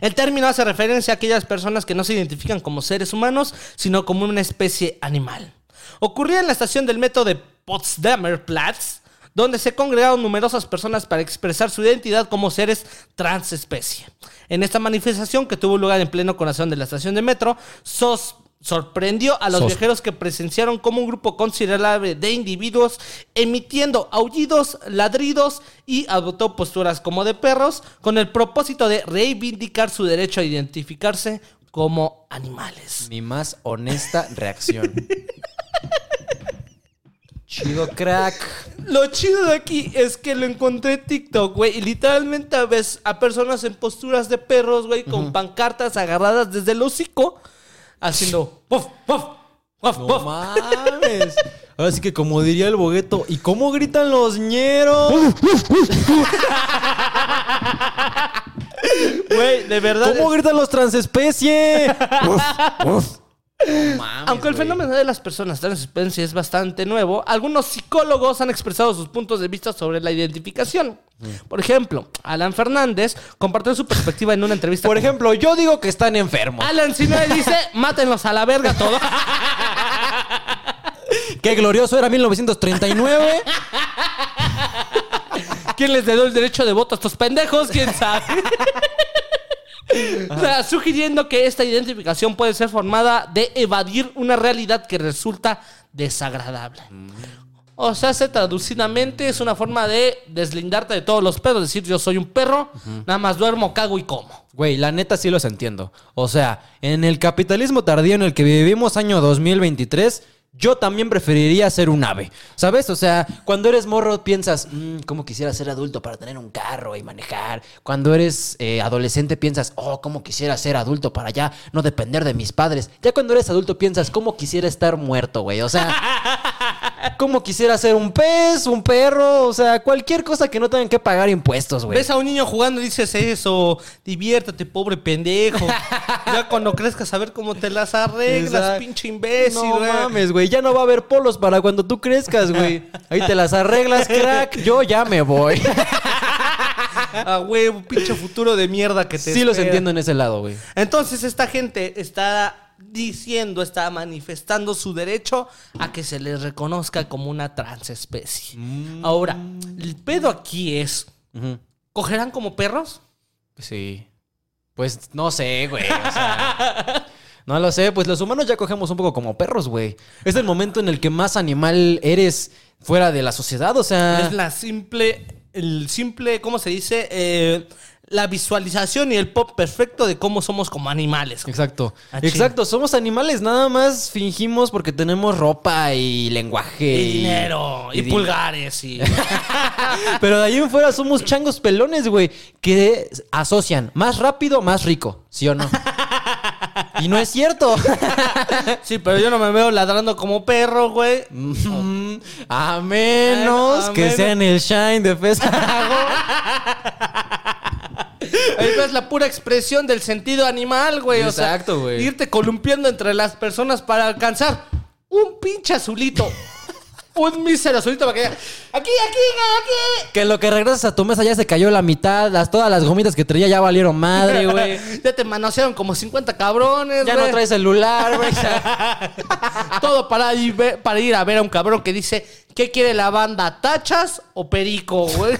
El término hace referencia a aquellas personas que no se identifican como seres humanos, sino como una especie animal. Ocurría en la estación del metro de Potsdamer Platz, donde se congregaron numerosas personas para expresar su identidad como seres transespecie. En esta manifestación, que tuvo lugar en pleno corazón de la estación de metro, sos- sorprendió a los Sos- viajeros que presenciaron como un grupo considerable de individuos emitiendo aullidos, ladridos y adoptó posturas como de perros con el propósito de reivindicar su derecho a identificarse como animales. Mi más honesta reacción. Chido crack. Lo chido de aquí es que lo encontré en TikTok, güey. Y literalmente ves a personas en posturas de perros, güey, con pancartas agarradas desde el hocico, haciendo puff, puff, puff, No puff. mames. Ahora sí que como diría el bogueto, ¿y cómo gritan los ñeros? Güey, de verdad. ¿Cómo gritan los transespecie? No mames, Aunque el güey. fenómeno de las personas transespecie es bastante nuevo, algunos psicólogos han expresado sus puntos de vista sobre la identificación. Por ejemplo, Alan Fernández compartió su perspectiva en una entrevista. Por con- ejemplo, yo digo que están enfermos. Alan Sinue dice: mátenlos a la verga todo. Qué glorioso era 1939. ¿Quién les dio el derecho de voto a estos pendejos? ¿Quién sabe? O sea, sugiriendo que esta identificación puede ser formada de evadir una realidad que resulta desagradable. O sea, se traducidamente es una forma de deslindarte de todos los pedos, decir yo soy un perro, nada más duermo, cago y como. Güey, la neta sí los entiendo. O sea, en el capitalismo tardío en el que vivimos año 2023, yo también preferiría ser un ave. ¿Sabes? O sea, cuando eres morro piensas, "Mm, ¿cómo quisiera ser adulto para tener un carro y manejar? Cuando eres eh, adolescente piensas, oh, ¿cómo quisiera ser adulto para ya no depender de mis padres? Ya cuando eres adulto piensas, ¿cómo quisiera estar muerto, güey? O sea, ¿cómo quisiera ser un pez, un perro? O sea, cualquier cosa que no tengan que pagar impuestos, güey. Ves a un niño jugando y dices eso, diviértete, pobre pendejo. ya cuando crezcas a ver cómo te las arreglas, Exacto. pinche imbécil, No mames, güey. Ya no va a haber polos para cuando tú crezcas, güey. Ahí te las arreglas, crack. Yo ya me voy. A huevo, pinche futuro de mierda que te Sí los entiendo en ese lado, güey. Entonces esta gente está diciendo, está manifestando su derecho a que se les reconozca como una transespecie. Mm. Ahora, el pedo aquí es, ¿cogerán como perros? Sí. Pues no sé, güey. O sea. No lo sé, pues los humanos ya cogemos un poco como perros, güey. Es el momento en el que más animal eres fuera de la sociedad, o sea. Es la simple, el simple, ¿cómo se dice? Eh, la visualización y el pop perfecto de cómo somos como animales. Exacto. Ah. Exacto, somos animales, nada más fingimos porque tenemos ropa y lenguaje. Y dinero, y, di- pulgares, y... Pero de ahí en fuera somos changos pelones, güey, que asocian más rápido, más rico, ¿sí o no? y no es cierto. sí, pero yo no me veo ladrando como perro, güey. Mm, a menos A que menos- sea en el Shine de Fesago. Ahí ves la pura expresión del sentido animal, güey. O sea, Exacto, güey. irte columpiando entre las personas para alcanzar un pinche azulito. Un mísero azulito para que aquí, aquí, aquí. Que en lo que regresas a tu mesa ya se cayó la mitad, las, todas las gomitas que traía ya valieron madre, güey. ya te manosearon como 50 cabrones, Ya no traes celular, güey. Todo para ir, para ir a ver a un cabrón que dice, ¿qué quiere la banda? ¿Tachas o perico, güey?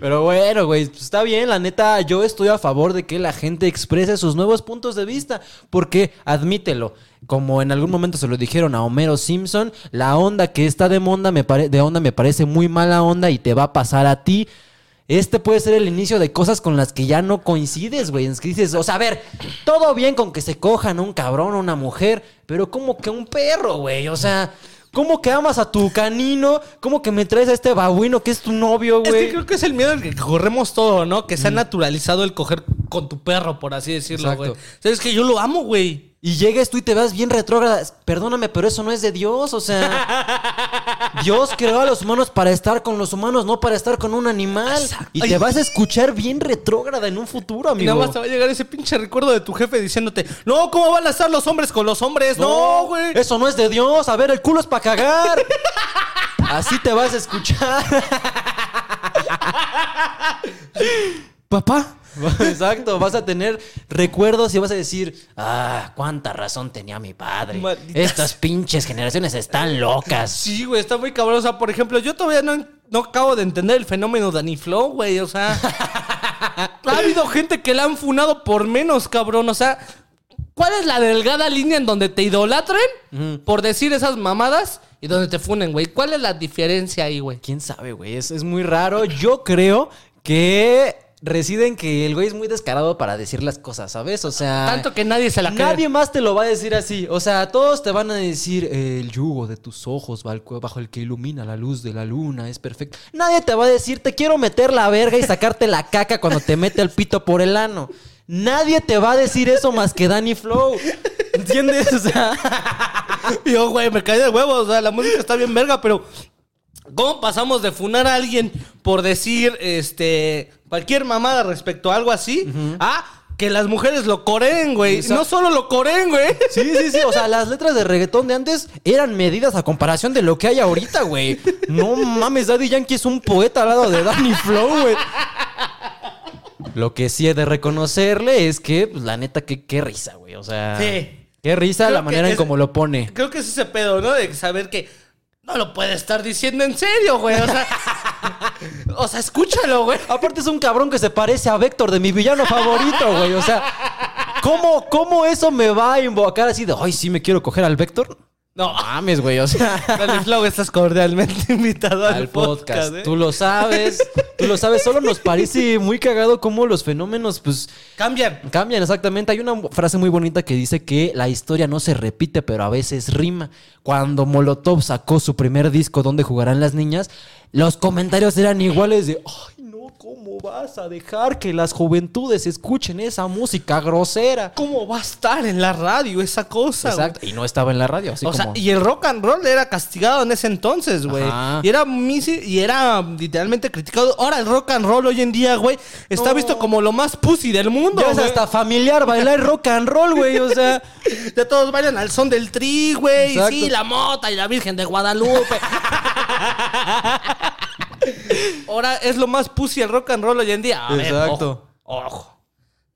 Pero bueno, güey, pues está bien, la neta, yo estoy a favor de que la gente exprese sus nuevos puntos de vista, porque admítelo, como en algún momento se lo dijeron a Homero Simpson, la onda que está de onda me, de onda me parece muy mala onda y te va a pasar a ti. Este puede ser el inicio de cosas con las que ya no coincides, güey. Es que dices, o sea, a ver, todo bien con que se cojan un cabrón o una mujer, pero como que un perro, güey. O sea, ¿cómo que amas a tu canino? ¿Cómo que me traes a este babuino que es tu novio, Es güey? que creo que es el miedo al que corremos todo, ¿no? Que se ha naturalizado el coger con tu perro, por así decirlo, güey. ¿Sabes que yo lo amo, güey? Y llegues tú y te vas bien retrógrada. Perdóname, pero eso no es de Dios. O sea, Dios creó a los humanos para estar con los humanos, no para estar con un animal. Exacto. Y Ay. te vas a escuchar bien retrógrada en un futuro, Y amigo. nada más te va a llegar ese pinche recuerdo de tu jefe diciéndote, no, ¿cómo van a estar los hombres con los hombres? No, güey. Eso no es de Dios. A ver, el culo es para cagar. Así te vas a escuchar. Papá. Exacto, vas a tener recuerdos y vas a decir, ah, cuánta razón tenía mi padre. Estas pinches generaciones están locas. Sí, güey, está muy cabrón. O sea, por ejemplo, yo todavía no, no acabo de entender el fenómeno Danny Flow, güey. O sea, ha habido gente que la han funado por menos, cabrón. O sea, ¿cuál es la delgada línea en donde te idolatren por decir esas mamadas y donde te funen, güey? ¿Cuál es la diferencia ahí, güey? ¿Quién sabe, güey? Es, es muy raro. Yo creo que reside en que el güey es muy descarado para decir las cosas, ¿sabes? O sea... Tanto que nadie se la cree. Nadie más te lo va a decir así. O sea, todos te van a decir el yugo de tus ojos bajo bajo el que ilumina la luz de la luna es perfecto. Nadie te va a decir te quiero meter la verga y sacarte la caca cuando te mete el pito por el ano. Nadie te va a decir eso más que Danny Flow. ¿Entiendes? O sea, yo, güey, me caí de huevos. O sea, la música está bien verga, pero ¿cómo pasamos de funar a alguien por decir este cualquier mamada respecto a algo así a que las mujeres lo coreen, güey? Exacto. No solo lo coreen, güey. Sí, sí, sí. O sea, las letras de reggaetón de antes eran medidas a comparación de lo que hay ahorita, güey. No mames, Daddy Yankee es un poeta al lado de Danny Flow, güey. Lo que sí he de reconocerle es que, pues, la neta, qué, qué risa, güey. O sea, Sí. qué risa Creo la que manera en es- cómo lo pone. Creo que es ese pedo, ¿no? De saber que no lo puede estar diciendo en serio, güey. O sea, o sea, escúchalo, güey. Aparte es un cabrón que se parece a Vector de mi villano favorito, güey. O sea, ¿cómo, ¿cómo eso me va a invocar así de, ay, sí me quiero coger al Vector? No, Mames, güey, o sea, Dale Flow, estás cordialmente invitado al, al podcast. ¿eh? Tú lo sabes, tú lo sabes. Solo nos parece muy cagado cómo los fenómenos, pues, Cambian. cambian exactamente. Hay una frase muy bonita que dice que la historia no se repite, pero a veces rima. Cuando Molotov sacó su primer disco donde jugarán las niñas, los comentarios eran iguales de, ¿cómo vas a dejar que las juventudes escuchen esa música grosera? ¿Cómo va a estar en la radio esa cosa? güey? Exacto. Y no estaba en la radio, así o como... sea, y el rock and roll era castigado en ese entonces, güey. Y era misi- y era literalmente criticado. Ahora el rock and roll hoy en día, güey, está No. visto como lo más pussy del mundo. Ya es hasta familiar bailar rock and roll, güey. O sea, Ya todos bailan al son del tri, güey. Sí, la mota y la Virgen de Guadalupe. Ahora es lo más pussy el rock and roll hoy en día. A ver, Exacto. ojo, ojo.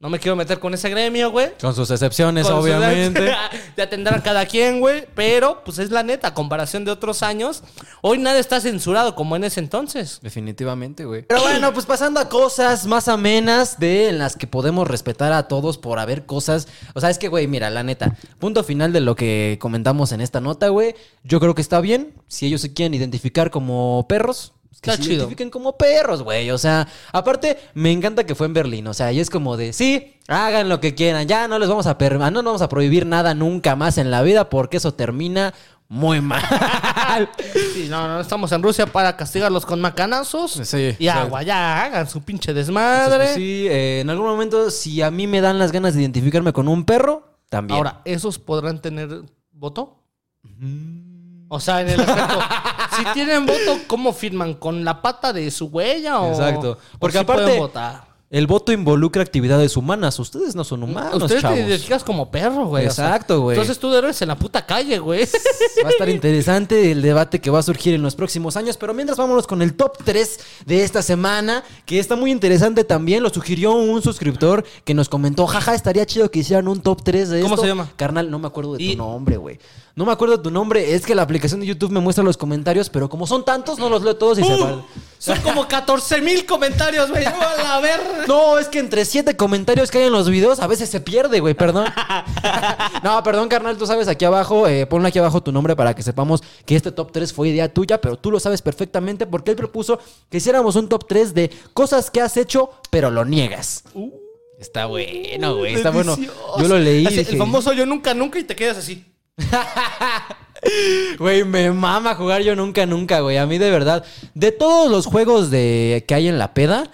No me quiero meter con ese gremio, güey. con sus excepciones, Con obviamente. ya tendrá cada quien, güey. Pero, pues es la neta, a comparación de otros años. Hoy nada está censurado como en ese entonces. Definitivamente, güey. Pero bueno, pues pasando a cosas más amenas de en las que podemos respetar a todos por haber cosas. O sea, es que, güey, mira, la neta, punto final de lo que comentamos en esta nota, güey. Yo creo que está bien. Si ellos se quieren identificar como perros. Que Está se chido. identifiquen como perros, güey. O sea, aparte, me encanta que fue en Berlín. O sea, y es como de, sí, hagan lo que quieran. Ya no les vamos a, per- no nos vamos a prohibir nada nunca más en la vida porque eso termina muy mal. Sí, no, no estamos en Rusia para castigarlos con macanazos. Sí, Y agua, ya hagan su pinche Entonces, desmadre. pues sí, eh, en algún momento, si a mí me dan las ganas de identificarme con un perro, también. Ahora, ¿esos podrán tener voto? O sea, en el aspecto, si tienen voto, ¿cómo firman? ¿Con la pata de su huella o Exacto. o Porque sí aparte- pueden votar? el voto involucra actividades humanas. Ustedes no son humanos, Ustedes chavos. te identificas como perro, güey. o Exacto, güey. Entonces tú eres en la puta calle, güey. Va a estar interesante el debate que va a surgir en los próximos años. Pero mientras vámonos con el top 3 de esta semana, que está muy interesante también. Lo sugirió un suscriptor que nos comentó, jaja, estaría chido que hicieran un top 3 de ¿Cómo esto". se llama? Carnal, no me acuerdo de Y- tu nombre, güey. No me acuerdo tu nombre. Es que la aplicación de YouTube me muestra los comentarios, pero como son tantos, no los leo todos y se Uh, van. son como 14 mil comentarios, güey. A ver. No, es que entre siete comentarios que hay en los videos a veces se pierde, güey, perdón. no, perdón, carnal, tú sabes aquí abajo, eh, ponle aquí abajo tu nombre para que sepamos que este top 3 fue idea tuya, pero tú lo sabes perfectamente porque él propuso que hiciéramos un top 3 de cosas que has hecho, pero lo niegas. Está bueno, güey, está bueno. Yo lo leí. y Así, dije, El famoso yo nunca, nunca y te quedas así. Güey, me mama jugar yo nunca, nunca, güey. A mí de verdad, de todos los juegos de que hay en la peda,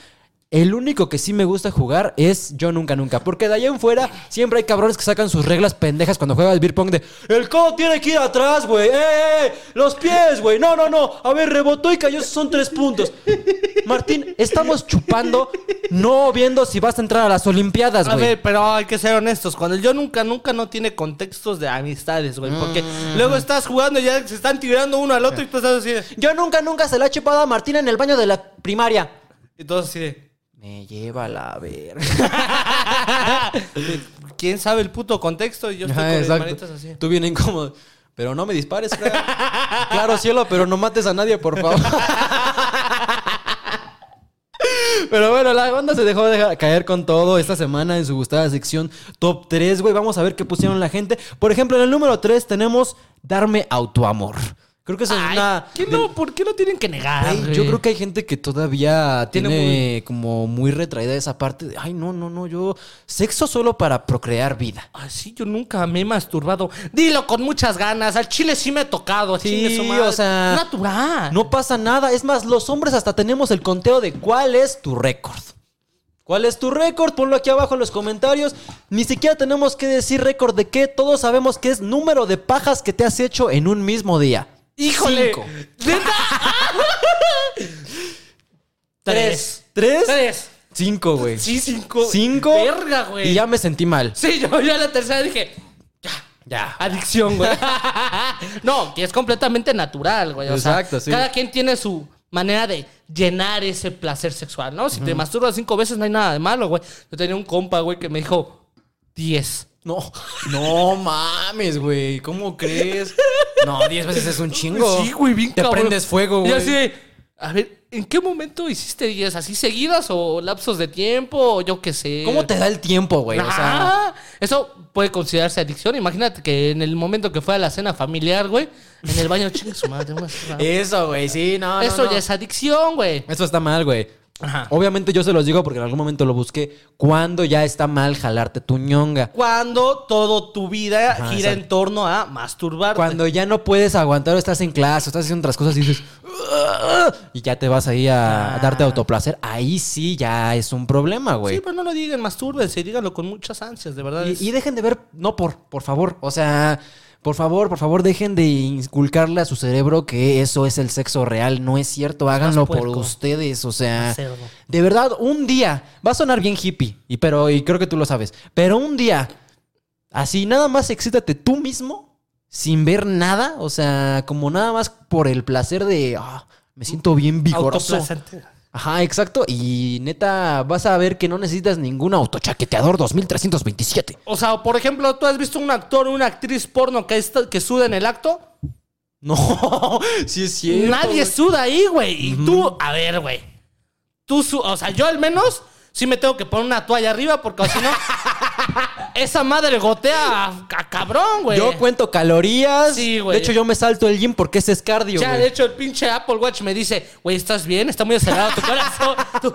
el único que sí me gusta jugar es yo nunca, nunca. Porque de allá en fuera siempre hay cabrones que sacan sus reglas pendejas cuando juegas beer pong de el codo tiene que ir atrás, güey. ¡Eh, eh, eh! Los pies, güey. No, no, no. A ver, rebotó y cayó, son tres puntos. Martín, estamos chupando, no viendo si vas a entrar a las Olimpiadas, A güey. ver, pero hay que ser honestos. Cuando el yo nunca, nunca no tiene contextos de amistades, güey. Porque Mm. luego estás jugando y ya se están tirando uno al otro y tú estás así de... Yo nunca, nunca se la he chupado a Martín en el baño de la primaria. Así de... Me lleva la verga. ¿Quién sabe el puto contexto? Y yo estoy Ajá, con mis manitas así. Tú bien incómodo. Pero no me dispares, claro, cielo, pero no mates a nadie, por favor. Pero bueno, la banda se dejó de caer con todo esta semana en su gustada sección Top 3, güey. Vamos a ver qué pusieron la gente. Por ejemplo, en el número 3 tenemos Darme Autoamor. Creo que es una... ¿qué no? ¿Por qué lo tienen que negar? Yo creo que hay gente que todavía Tiene como muy retraída esa parte de, ay, no, no, no, yo sexo solo para procrear vida. Así yo nunca me he masturbado. Dilo con muchas ganas. Al chile sí me he tocado. Sí, su madre. o sea, Natural. No pasa nada. Es más, los hombres hasta tenemos el conteo de cuál es tu récord. ¿Cuál es tu récord? Ponlo aquí abajo en los comentarios. Ni siquiera tenemos que decir récord de qué. Todos sabemos que es número de pajas que te has hecho en un mismo día. ¡Híjole! Cinco. Tres. ¿Tres? Tres. Cinco, güey. Sí, cinco. Cinco. Verga, güey. Y ya me sentí mal. Sí, yo ya la tercera dije... Ya. Ya. Adicción, güey. no, que es completamente natural, güey. O sea, Exacto, sí. Cada quien tiene su manera de llenar ese placer sexual, ¿no? Si te masturbas cinco veces no hay nada de malo, güey. Yo tenía un compa, güey, que me dijo diez. No, no mames, güey. ¿Cómo crees? No, diez veces es un chingo. Sí, güey, bien Te cabrón. prendes fuego, Y güey. así, de, a ver, ¿en qué momento hiciste 10? ¿Así seguidas o lapsos de tiempo o yo qué sé? ¿Cómo te da el tiempo, güey? O sea, Ah, Eso puede considerarse adicción. Imagínate que en el momento que fue a la cena familiar, güey, en el baño, chingue su madre. una- Eso, güey, sí, no, no, Eso no. ya es adicción, güey. Eso está mal, güey. Ajá. Obviamente yo se los digo porque en algún momento lo busqué. Cuando ya está mal jalarte tu ñonga. Cuando todo tu vida Ajá, gira exacto. en torno a masturbarte. Cuando ya no puedes aguantar, o estás en clase, o estás haciendo otras cosas y dices... Y ya te vas ahí a Ah. darte autoplacer. Ahí sí ya es un problema, güey. Sí, pero no lo digan, mastúrbense, díganlo con muchas ansias, de verdad. es- Y, y dejen de ver, no por, por favor, o sea, por favor, por favor, dejen de inculcarle a su cerebro que eso es el sexo real. No es cierto, háganlo por ustedes, o sea, cerdo. de verdad, un día, va a sonar bien hippie, y, pero, y creo que tú lo sabes, pero un día, así nada más excítate tú mismo, sin ver nada, o sea, como nada más por el placer de, ah, me siento bien vigoroso. Autoplacente. Ajá, exacto. Y neta, vas a ver que no necesitas ningún autochaqueteador 2327. O sea, por ejemplo, ¿tú has visto un actor o una actriz porno que, está- que suda en el acto? No, sí es cierto. Nadie güey. suda ahí, güey. Y tú, a ver, güey. Tú, o sea, yo al menos sí me tengo que poner una toalla arriba porque si no, esa madre gotea a, a cabrón, güey. Yo cuento calorías. Sí, güey. De hecho, yo me salto el gym porque ese es cardio, Ya, güey. de hecho, el pinche Apple Watch me dice, güey, ¿estás bien? Está muy acelerado tu corazón. Tú,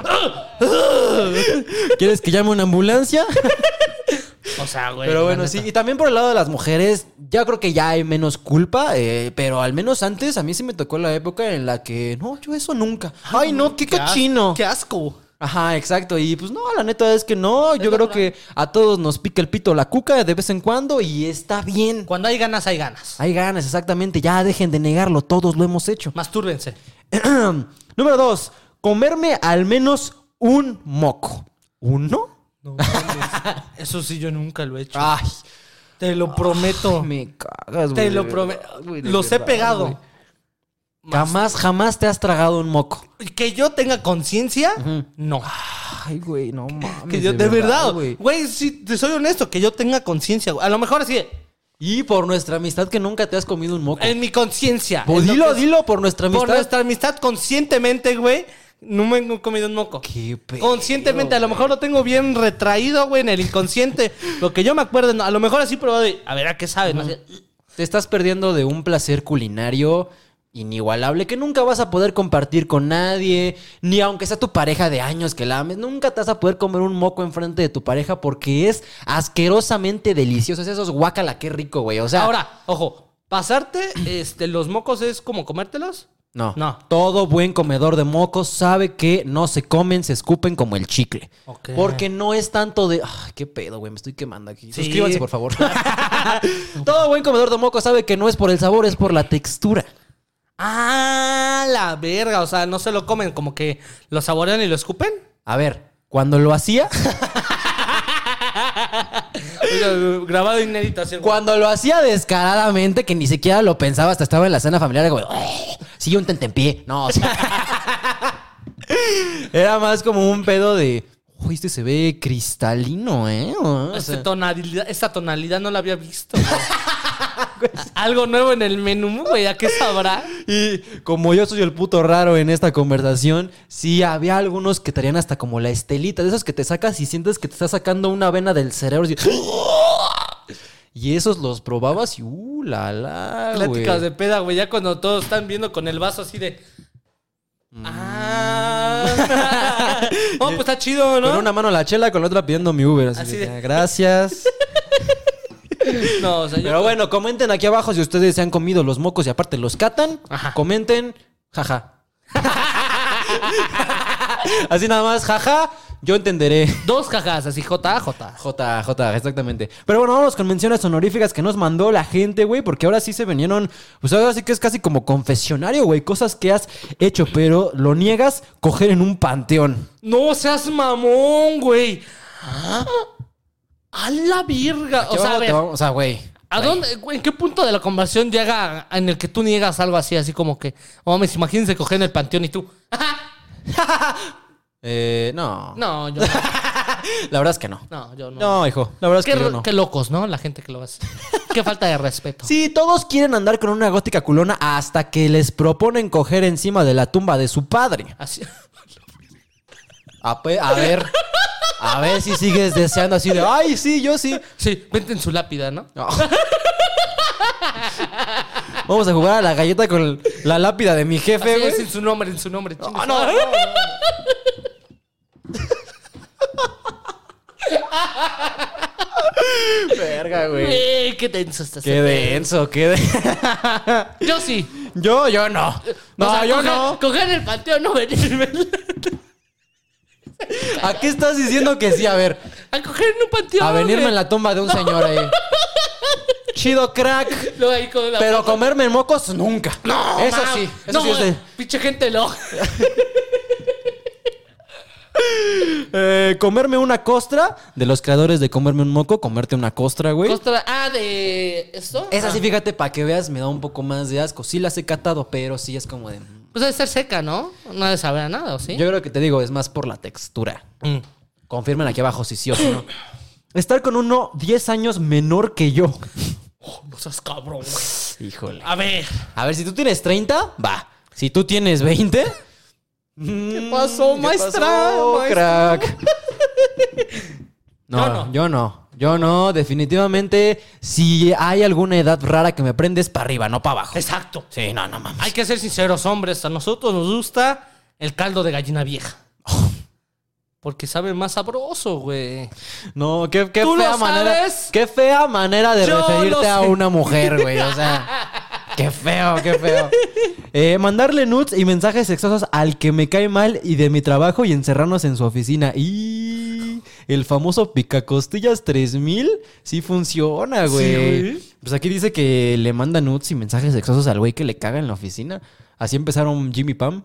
¿Quieres que llame una ambulancia? o sea, güey. pero bueno, sí. Y también por el lado de las mujeres, ya creo que ya hay menos culpa. eh, pero al menos antes, a mí sí me tocó la época en la que, no, yo eso nunca. Ay, no, qué, cochino. Qué asco. Ajá, exacto. Y pues no, la neta es que no. Yo creo que a todos nos pica el pito la cuca de vez en cuando y está bien. Cuando hay ganas, hay ganas. Hay ganas, exactamente. Ya dejen de negarlo, todos lo hemos hecho. Mastúrbense. Número dos, comerme al menos un moco. ¿Uno? No. Eso sí, yo nunca lo he hecho. Ay, Te lo prometo. me cagas, güey. Te lo prometo. de Los he pegado. güey. Jamás, jamás te has tragado un moco. Que yo tenga conciencia, no. Ay, güey, no mames. Que yo, de verdad, güey, sí, te soy honesto, que yo tenga conciencia. güey. A lo mejor así, Y por nuestra amistad que nunca te has comido un moco. en mi conciencia. Pues dilo, dilo por nuestra amistad. Por nuestra amistad, conscientemente, güey, no me he comido un moco. Qué pedo, Conscientemente, a lo mejor lo tengo bien retraído, güey, en el inconsciente. lo que yo me acuerdo, a lo mejor así, de, a ver a qué sabe. Te estás perdiendo de un placer culinario inigualable que nunca vas a poder compartir con nadie, ni aunque sea tu pareja de años que la ames, nunca te vas a poder comer un moco enfrente de tu pareja porque es asquerosamente delicioso. Es esos guacala, qué rico, güey. O sea, Ahora, ojo, pasarte este, los mocos es como comértelos. no, no. Todo buen comedor de mocos sabe que no se comen, se escupen como el chicle. Porque no es tanto de, ay, qué pedo, güey, me estoy quemando aquí. Sí. Suscríbanse, por favor. Todo buen comedor de mocos sabe que no es por el sabor, es por la textura. Ah, la verga. O sea, no se lo comen, como que lo saborean y lo escupen. A ver, cuando lo hacía, Grabado inédito así. cuando lo hacía descaradamente, que ni siquiera lo pensaba, hasta estaba en la cena familiar, como, sí, un tentempié. No, o sea, era más como un pedo de, uy, este se ve cristalino, ¿eh? O tonalidad, esta tonalidad no la había visto. Algo nuevo en el menú, güey. ¿A qué sabrá? Y como yo soy el puto raro en esta conversación, sí había algunos que traían hasta como la estelita, de esos que te sacas y sientes que te está sacando una vena del cerebro. Y esos los probabas y uh, la la. Pláticas de peda, güey. Ya cuando todos están viendo con el vaso así de. Ah. oh, pues está chido, ¿no? Con una mano la chela, con la otra pidiendo mi Uber. Así, Así de, de- "Ah, Gracias. No, o sea, yo. Pero bueno, comenten aquí abajo si ustedes se han comido los mocos y aparte los catan. Ajá. Comenten, jaja. Así nada más, jaja. Yo entenderé. Dos cajas, así, J, J. J, J, exactamente. Pero bueno, vamos con menciones honoríficas que nos mandó la gente, güey, porque ahora sí se vinieron, pues ahora sí que es casi como confesionario, güey, cosas que has hecho, pero lo niegas, coger en un panteón. No seas mamón, güey. A la virga. O sea, a ver. o sea, güey. ¿A dónde, ¿En qué punto de la conversación llega en el que tú niegas algo así, así como que, oh, mames, imagínense coger en el panteón y tú, Eh, no. no, yo no, La verdad es que no. no, yo no. No, hijo. La verdad es qué, que yo no. qué locos, ¿no? La gente que lo hace. qué falta de respeto. Sí, todos quieren andar con una gótica culona hasta que les proponen coger encima de la tumba de su padre. Así. A, pe- a ver. A ver si sigues deseando así de, ay, sí, yo sí. Sí, vente en su lápida, ¿no? No. Vamos a jugar a la galleta con la lápida de mi jefe, Así güey. es, en su nombre, en su nombre. chingue Ah, no, madre. no, no. Verga, güey. Güey, qué denso estás. Qué denso, qué denso. Yo sí. Yo, yo no. No, O sea, yo coger- no. Coger el panteón, no venirme. ¿A qué estás diciendo que sí? A ver, A coger en un panteón. a venirme en la tumba de un señor ahí. Chido crack. Luego ahí con la Pero comerme mocos nunca. No, Eso sí. Eso no, sí es de. Pinche gente lo. Eh, comerme una costra. De los creadores de comerme un moco, comerte una costra, güey. Costra- Ah, de esto. Esa Ah. sí, fíjate, para que veas, me da un poco más de asco. Sí las he catado, pero sí es como de. Pues debe ser seca, ¿no? No debe saber a nada, ¿o sí? Yo creo que te digo, es más por la textura. Mm. Confirmen aquí abajo si sí o si no. Estar con uno 10 años menor que yo. Oh, no seas cabrón, güey. Híjole. A ver. A ver, si tú tienes 30, va. Si tú tienes 20. ¿Qué pasó, maestra? Maestra. crack? No, Yo no. yo no. Yo no, definitivamente. Si hay alguna edad rara que me prendes para arriba, no para abajo. Exacto. Sí, no, no mames. Hay que ser sinceros, hombres. A nosotros nos gusta el caldo de gallina vieja. Porque sabe más sabroso, güey. No, qué, qué ¿Tú lo fea manera. sabes? Qué fea manera de Yo referirte a una mujer, güey. O sea, qué feo, qué feo. Eh, mandarle nudes y mensajes sexosos al que me cae mal y de mi trabajo y encerrarnos en su oficina. Y el famoso picacostillas 3000 sí funciona, güey. Pues aquí dice que le manda nudes y mensajes sexosos al güey que le caga en la oficina. Así empezaron Jimmy Pam.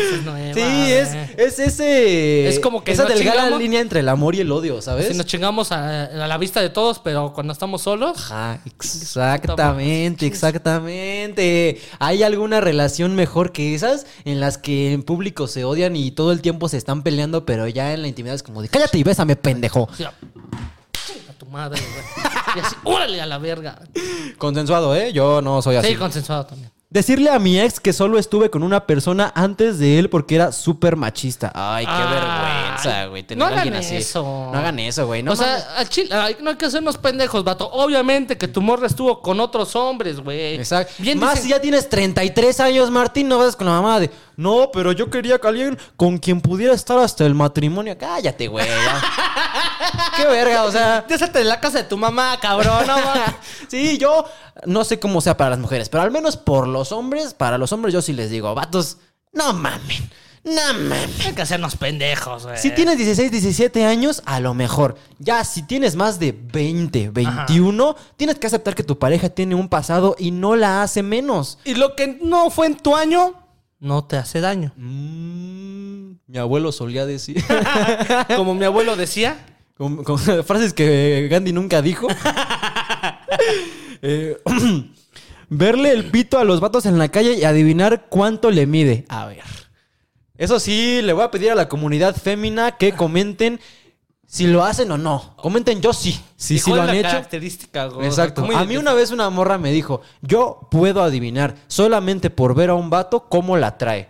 Esa es nueva, Sí, es, es ese. Es como que esa delgada chingamos- línea entre el amor y el odio, ¿sabes? Si nos chingamos a, a la vista de todos, pero cuando estamos solos. Ajá, exactamente, exactamente. ¿Hay alguna relación mejor que esas en las que en público se odian y todo el tiempo se están peleando, pero ya en la intimidad es como de cállate y bésame, pendejo? o sea, chinga tu madre, güey. Y así, órale a la verga. Consensuado, ¿eh? Yo no soy así. Sí, consensuado también. Decirle a mi ex que solo estuve con una persona antes de él porque era súper machista. Ay, qué Ay, vergüenza, güey. Tener no a alguien hagan así. eso. No hagan eso, güey. No o mames. sea, al chile, ay, no hay que hacernos pendejos, vato. Obviamente que tu morra estuvo con otros hombres, güey. Exacto. Bien Más dicen- si ya tienes 33 años, Martín, no vas con la mamá de, no, pero yo quería que alguien con quien pudiera estar hasta el matrimonio. Cállate, güey. Qué verga, o sea. Désate de la casa de tu mamá, cabrón. No, sí, yo no sé cómo sea para las mujeres, pero al menos por los hombres, para los hombres yo sí les digo, vatos, no mamen, no mamen. hay que hacernos pendejos, güey. Si tienes 16, 17 años, a lo mejor. Ya, si tienes más de 20, 21, tienes que aceptar que tu pareja tiene un pasado y no la hace menos. Y lo que no fue en tu año, no te hace daño. Mm, mi abuelo solía decir. Como mi abuelo decía. con, con frases que Gandhi nunca dijo. Eh, verle el pito a los vatos en la calle y adivinar cuánto le mide. A ver. Eso sí, le voy a pedir a la comunidad fémina que comenten si lo hacen o no. Comenten yo sí. Si ¿Y sí cuál lo han hecho. Exacto. ¿Cómo A mí una vez una morra me dijo, yo puedo adivinar solamente por ver a un vato cómo la trae.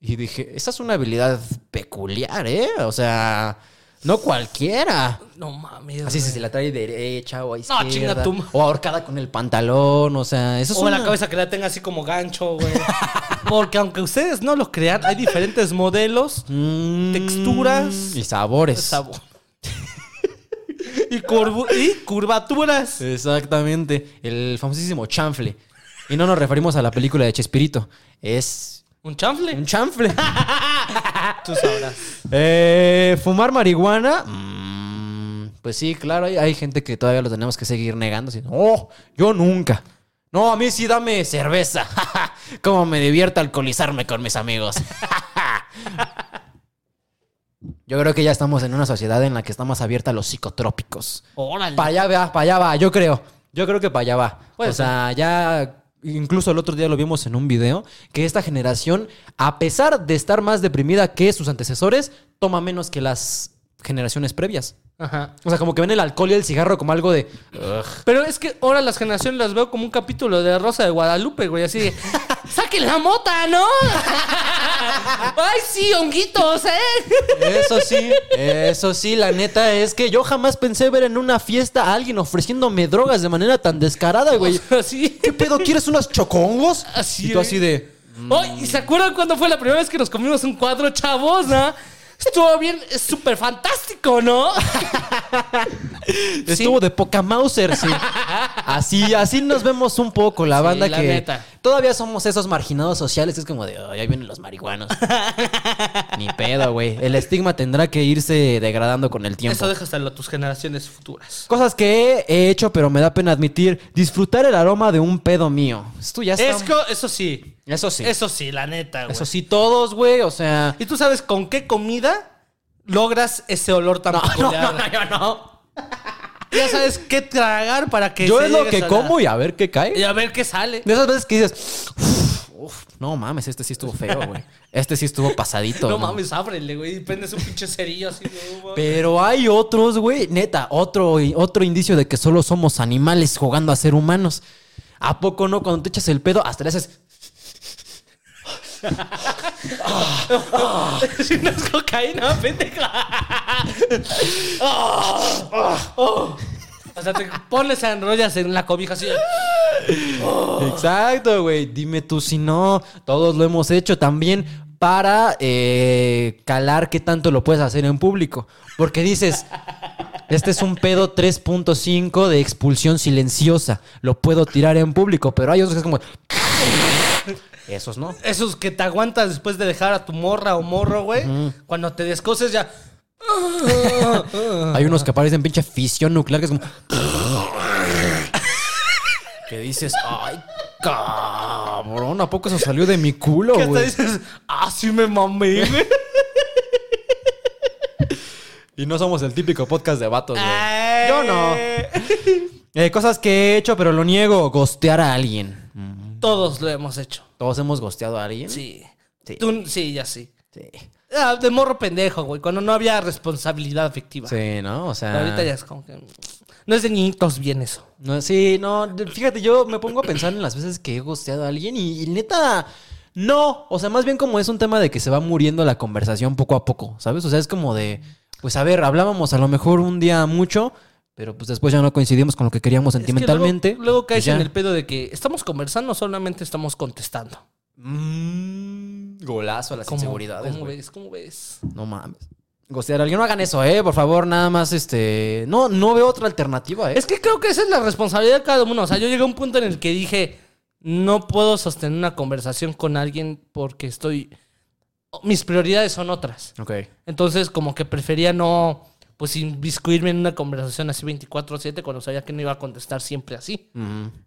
Y dije, esa es una habilidad peculiar, ¿eh? O sea, no cualquiera. No mames. Así güey. si se la trae derecha o a No, izquierda. chinga tu ma- O ahorcada con el pantalón, o sea, eso es O una... la cabeza que la tenga así como gancho, güey. Porque aunque ustedes no lo crean, hay diferentes modelos, Mm, texturas, Y sabores. sabor. y curvaturas. Exactamente. El famosísimo chanfle. Y no nos referimos a la película de Chespirito. Es ¿Un chanfle? un chanfle. Tú sabrás. Eh, ¿Fumar marihuana? Mm, pues sí, claro, hay, hay gente que todavía lo tenemos que seguir negando. Así, oh, yo nunca. No, a mí sí dame cerveza. Cómo me divierta alcoholizarme con mis amigos. yo creo que ya estamos en una sociedad en la que está más abierta a los psicotrópicos. Órale. Para allá va, para allá va, yo creo. Yo creo que para allá va. O sea, ya incluso el otro día lo vimos en un video, que esta generación, a pesar de estar más deprimida que sus antecesores, toma menos que las generaciones previas. Ajá. O sea, como que ven el alcohol y el cigarro como algo de. "Ugh". Pero es que ahora las generaciones las veo como un capítulo de Rosa de Guadalupe, güey. Así de, ¡saquen la mota, ¿no? ¡Ay, sí, honguitos, eh! Eso sí, eso sí, la neta es que yo jamás pensé ver en una fiesta a alguien ofreciéndome drogas de manera tan descarada, güey. Así. ¿Qué pedo? ¿Quieres unos chocongos? Así, y tú así de. ¿Y se acuerdan cuando fue la primera vez que nos comimos un cuadro, chavos, no? Estuvo bien, es súper fantástico, ¿no? Estuvo de poca Mauser, sí. Así, así nos vemos un poco, la Sí, banda la que neta. todavía somos esos marginados sociales. Es como de, "Ay, ahí vienen los marihuanos. Ni pedo, güey. El estigma tendrá que irse degradando con el tiempo. Eso déjaselo a tus generaciones futuras. Cosas que he hecho, pero me da pena admitir. Disfrutar el aroma de un pedo mío. Esto ya está. Eso sí. Eso sí. Eso sí, la neta, güey. Eso sí, todos, güey. O sea. ¿Y tú sabes con qué comida logras ese olor tan No, no, peculiar? no, yo no. Ya sabes qué tragar para que Yo es lo que como y a ver qué cae. Y a ver qué sale. De esas veces que dices, "Uf, uf, no mames, este sí estuvo feo, güey. Este sí estuvo pasadito. No, mames, ábrele, güey. Y prendes un pinche cerillo así. no mames. Pero hay otros, güey, neta, otro, otro indicio de que solo somos animales jugando a ser humanos. ¿A poco no? Cuando te echas el pedo, hasta le haces. Si no es cocaína, pendeja. O sea, te pones a enrollas en la cobija así. Exacto, güey. Dime tú si no. Todos lo hemos hecho también para eh, calar qué tanto lo puedes hacer en público. Porque dices, este es un pedo 3.5 de expulsión silenciosa. Lo puedo tirar en público, pero hay otros que es como... Esos no. Esos que te aguantas después de dejar a tu morra o morro, güey. Cuando te descoses ya. Hay unos que parecen pinche fisión nuclear que es como... que dices, ay, cabrón, ¿a poco eso salió de mi culo, Que hasta güey? dices, ah, sí me mamé, güey. Y no somos el típico podcast de vatos, güey. Yo no. Eh, cosas que he hecho, pero lo niego. Gostear a alguien. Todos lo hemos hecho. ¿Todos hemos gosteado a alguien? Sí. Sí. Tú, sí, ya sí. Sí. Ah, de morro pendejo, güey. Cuando no había responsabilidad afectiva. Sí, ¿no? O sea... Pero ahorita ya es como que. No es de niñitos bien eso. No, sí, no, de- fíjate, yo me pongo a pensar en las veces que he gosteado a alguien y, y neta, no. O sea, más bien como es un tema de que se va muriendo la conversación poco a poco, ¿sabes? O sea, es como de, pues a ver, hablábamos a lo mejor un día mucho, pero pues después ya no coincidimos con lo que queríamos Es que sentimentalmente. luego, luego caes pues ya. en el pedo de que estamos conversando, solamente estamos contestando. Mm, golazo a las ¿Cómo, inseguridades, ¿Cómo güey. ves? ¿Cómo ves? No mames. Gostear a alguien, no hagan eso, eh, por favor, nada más, este, no, no veo otra alternativa, eh. Es que creo que esa es la responsabilidad de cada uno. O sea, yo llegué a un punto en el que dije, no puedo sostener una conversación con alguien porque estoy... Mis prioridades son otras. Ok. Entonces, como que prefería no, pues, inviscuirme en una conversación así 24/7 cuando sabía que no iba a contestar siempre así.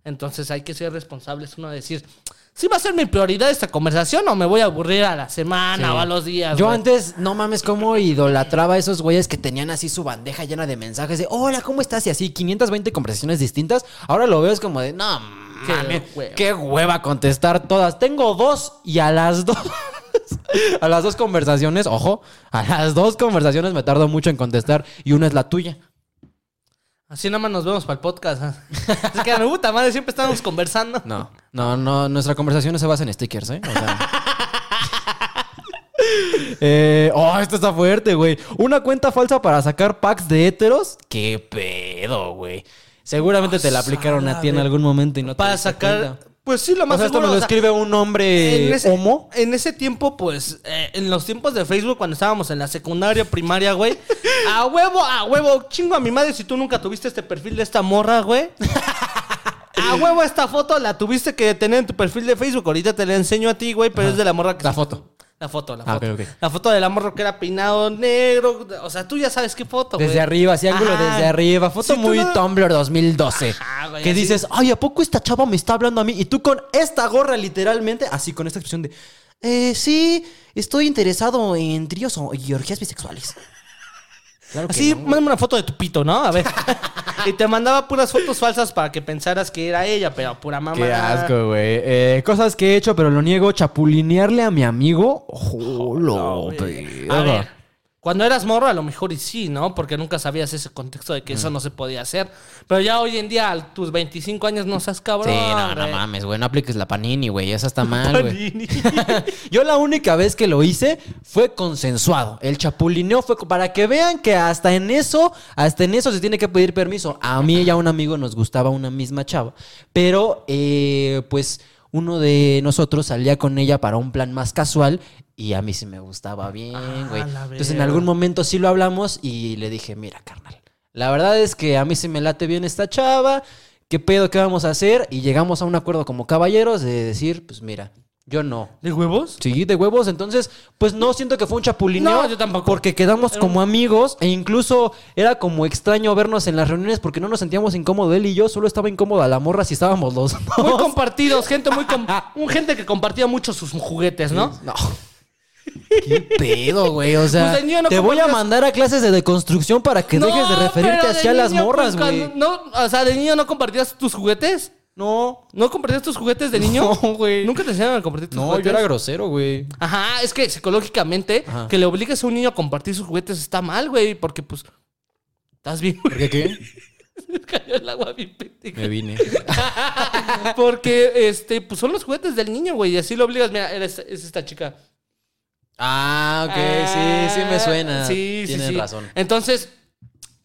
Entonces, hay que ser responsables uno de decir, ¿sí va a ser mi prioridad esta conversación o me voy a aburrir a la semana Sí. o a los días? Yo antes, no mames, cómo idolatraba a esos güeyes que tenían así su bandeja llena de mensajes de hola, ¿cómo estás? Y así 520 conversaciones distintas. Ahora lo veo es como de, no Qué hueva. qué hueva contestar todas. Tengo dos y a las dos. A las dos conversaciones, ojo, a las dos conversaciones me tardo mucho en contestar y una es la tuya. Así nada más nos vemos para el podcast. ¿eh? es que puta madre, siempre estamos conversando. No, no, no, nuestra conversación no se basa en stickers, ¿eh? O sea. Eh, oh, esto está fuerte, güey. Una cuenta falsa para sacar packs de héteros. ¿Qué pedo, güey? Seguramente te la aplicaron a ti en algún momento y no te Para diste sacar... cuenta. Pues sí, lo O más sea, esto me lo o sea, escribe un hombre en ese, homo. en ese tiempo, pues, eh, en los tiempos de Facebook, cuando estábamos en la secundaria, primaria, güey, a huevo, a huevo, chingo a mi madre si tú nunca tuviste este perfil de esta morra, güey. A huevo, esta foto la tuviste que tener en tu perfil de Facebook. Ahorita te la enseño a ti, güey, pero es de la morra que. La foto. La foto, la Ah, foto. La foto de la morra que era peinado negro. O sea, tú ya sabes qué foto, güey. Desde arriba, así ángulo Ajá. desde arriba. Foto muy no- Tumblr 2012. Ajá, güey, que así. dices, ay, ¿a poco esta chava me está hablando a mí? Y tú con esta gorra, literalmente, así con esta expresión de, eh, sí, estoy interesado en tríos o- y orgías bisexuales. Claro Así, no. mándame una foto de tu pito, ¿no? A ver. y te mandaba puras fotos falsas para que pensaras que era ella, pero pura mamá. Qué asco, güey. Eh, cosas que he hecho, pero lo niego. Chapulinearle a mi amigo. Oh, lo güey. verga. A ver. Cuando eras morro, a lo mejor y sí, ¿no? Porque nunca sabías ese contexto de que eso no se podía hacer. Pero ya hoy en día, a tus 25 años, no seas cabrón. Sí, no, no mames, güey. No apliques la panini, güey. Esa está mal, güey. Yo la única vez que lo hice fue consensuado. El chapulineo fue para que vean que hasta en eso, hasta en eso se tiene que pedir permiso. A mí y a un amigo nos gustaba una misma chava. Pero, eh, pues, uno de nosotros salía con ella para un plan más casual y a mí sí me gustaba bien, Ah, güey. Entonces en algún momento sí lo hablamos y le dije, mira, carnal. La verdad es que a mí sí me late bien esta chava. ¿Qué pedo? ¿Qué vamos a hacer? Y llegamos a un acuerdo como caballeros de decir, pues mira, yo no. ¿De huevos? Sí, de huevos. Entonces, pues no siento que fue un chapulineo. No, yo tampoco. Porque quedamos como amigos e incluso era como extraño vernos en las reuniones porque no nos sentíamos incómodos él y yo. Solo estaba incómoda la morra si estábamos los dos. Muy compartidos, gente muy com- un gente que compartía mucho sus juguetes, ¿no? No. ¿Qué pedo, güey? O sea, Pues no te voy a mandar a clases de deconstrucción para que dejes de referirte pero de así a las morras, güey. No, o sea, de niño no compartías tus juguetes. No. ¿No compartías tus juguetes de niño? No, güey. Nunca te enseñaron a compartir tus No, juguetes. yo era grosero, güey. Ajá, es que psicológicamente Ajá. que le obligues a un niño a compartir sus juguetes está mal, güey, porque pues estás bien. ¿Por qué qué? Cayó el agua bien. Me vine. Porque este, pues son los juguetes del niño, güey, y así lo obligas. Mira, es esta chica. Ah, ok. Sí, sí me suena. Ah, Sí, sí, Tienes sí. razón. Entonces,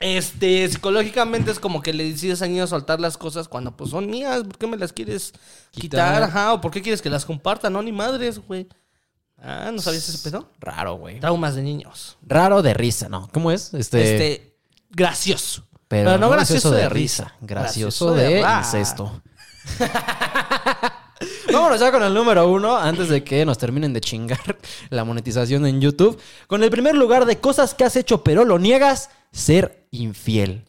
este, psicológicamente es como que le decides al niño soltar las cosas cuando pues son mías. ¿Por qué me las quieres quitar? Quitar. Ajá, o por qué quieres que las comparta, no, ni madres, güey. Ah, ¿no sabías ese pedo? Raro, güey. Traumas de niños. Raro de risa, ¿no? ¿Cómo es? Este. Este, gracioso. pero, no gracioso de risa. Gracioso, de, ra- incesto. Vámonos ya con el número uno antes de que nos terminen de chingar la monetización en YouTube. Con el primer lugar de cosas que has hecho pero lo niegas, ser infiel.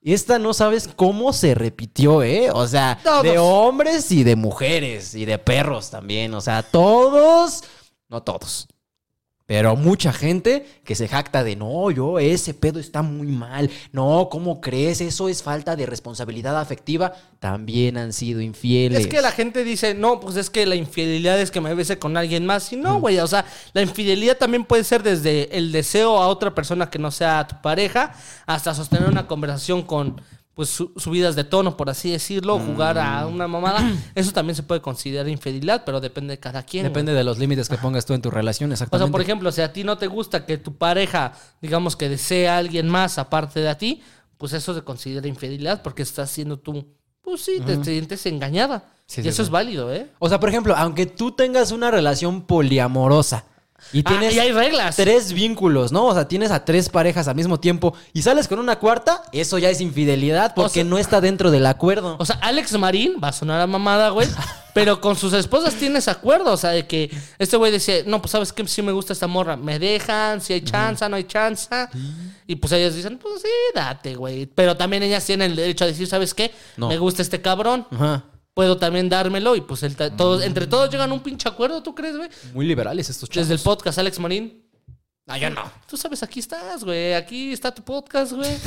Y esta no sabes cómo se repitió, ¿eh? O sea, Todos. de hombres y de mujeres y de perros también. O sea, todos, no todos. Pero mucha gente que se jacta de no, yo, ese pedo está muy mal. No, ¿cómo crees? Eso es falta de responsabilidad afectiva. También han sido infieles. Es que la gente dice, no, pues es que la infidelidad es que me bese con alguien más. Y no, güey, o sea, la infidelidad también puede ser desde el deseo a otra persona que no sea tu pareja, hasta sostener una conversación con, pues, su- subidas de tono, por así decirlo, jugar a una mamada. Eso también se puede considerar infidelidad, pero depende de cada quien. güey. Depende de los límites que pongas tú en tu relación, O exactamente. sea, por ejemplo, si a ti no te gusta que tu pareja, digamos que desea a alguien más aparte de a ti, pues eso se considera infidelidad porque estás siendo tú, pues sí, te, te sientes engañada. Sí, y sí, eso sí. es válido, ¿eh? O sea, por ejemplo, aunque tú tengas una relación poliamorosa y Ah, tienes y hay reglas. tres vínculos, ¿no? O sea, tienes a tres parejas al mismo tiempo y sales con una cuarta, eso ya es infidelidad porque sea- no está dentro del acuerdo. O sea, Alex Marín va a sonar a mamada, güey. pero con sus esposas tienes acuerdo. O sea, de que este güey decía, no, pues sabes que sí me gusta esta morra. Me dejan, si hay chance, no hay chance. Y pues ellas dicen, pues sí, date, güey. Pero también ellas tienen el derecho a decir, ¿sabes qué? No. Me gusta este cabrón. Ajá. Puedo también dármelo. Y pues el todos, entre todos llegan a un pinche acuerdo, ¿tú crees, güey? Muy liberales estos chavos. Desde el podcast, Alex Marín. Ah, yo no. Tú sabes, aquí estás, güey. Aquí está tu podcast, güey.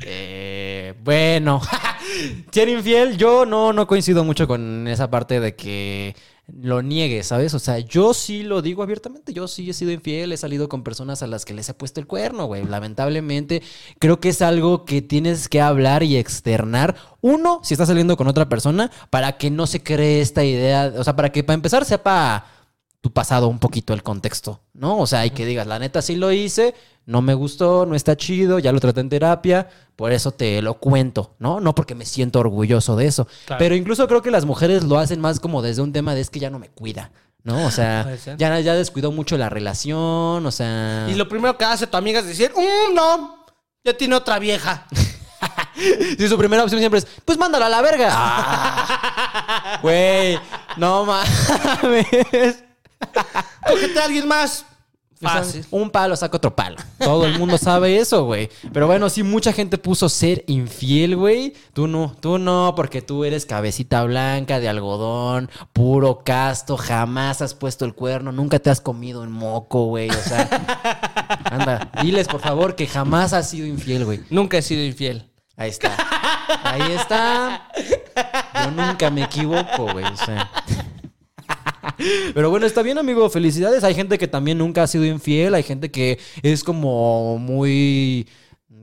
Eh, bueno, ser infiel, yo no, no coincido mucho con esa parte de que lo niegue, ¿sabes? O sea, yo sí lo digo abiertamente, yo sí he sido infiel, he salido con personas a las que les he puesto el cuerno, güey. Lamentablemente, creo que es algo que tienes que hablar y externar. Uno, si estás saliendo con otra persona, para que no se cree esta idea, o sea, para que para empezar sepa tu pasado un poquito el contexto, ¿no? O sea, y que digas, la neta sí lo hice, no me gustó, no está chido, ya lo traté en terapia, por eso te lo cuento, ¿no? No porque me siento orgulloso de eso. Claro. Pero incluso creo que las mujeres lo hacen más como desde un tema de es que ya no me cuida, ¿no? O sea, ya, ya descuidó mucho la relación, o sea... Y lo primero que hace tu amiga es decir, "Mm, no, ya tiene otra vieja. Sí, su primera opción siempre es, pues mándala a la verga. Ah, Güey, no mames. Cógete a alguien más. Fácil. Un palo saca otro palo. Todo el mundo sabe eso, güey. Pero bueno, sí, mucha gente puso ser infiel, güey. Tú no, tú no, porque tú eres cabecita blanca de algodón, puro casto, jamás has puesto el cuerno, nunca te has comido un moco, güey. O sea, anda, diles por favor que jamás has sido infiel, güey. Nunca he sido infiel. Ahí está. Ahí está. Yo nunca me equivoco, güey. O sea. Pero bueno, está bien, amigo. Felicidades. Hay gente que también nunca ha sido infiel. Hay gente que es como muy.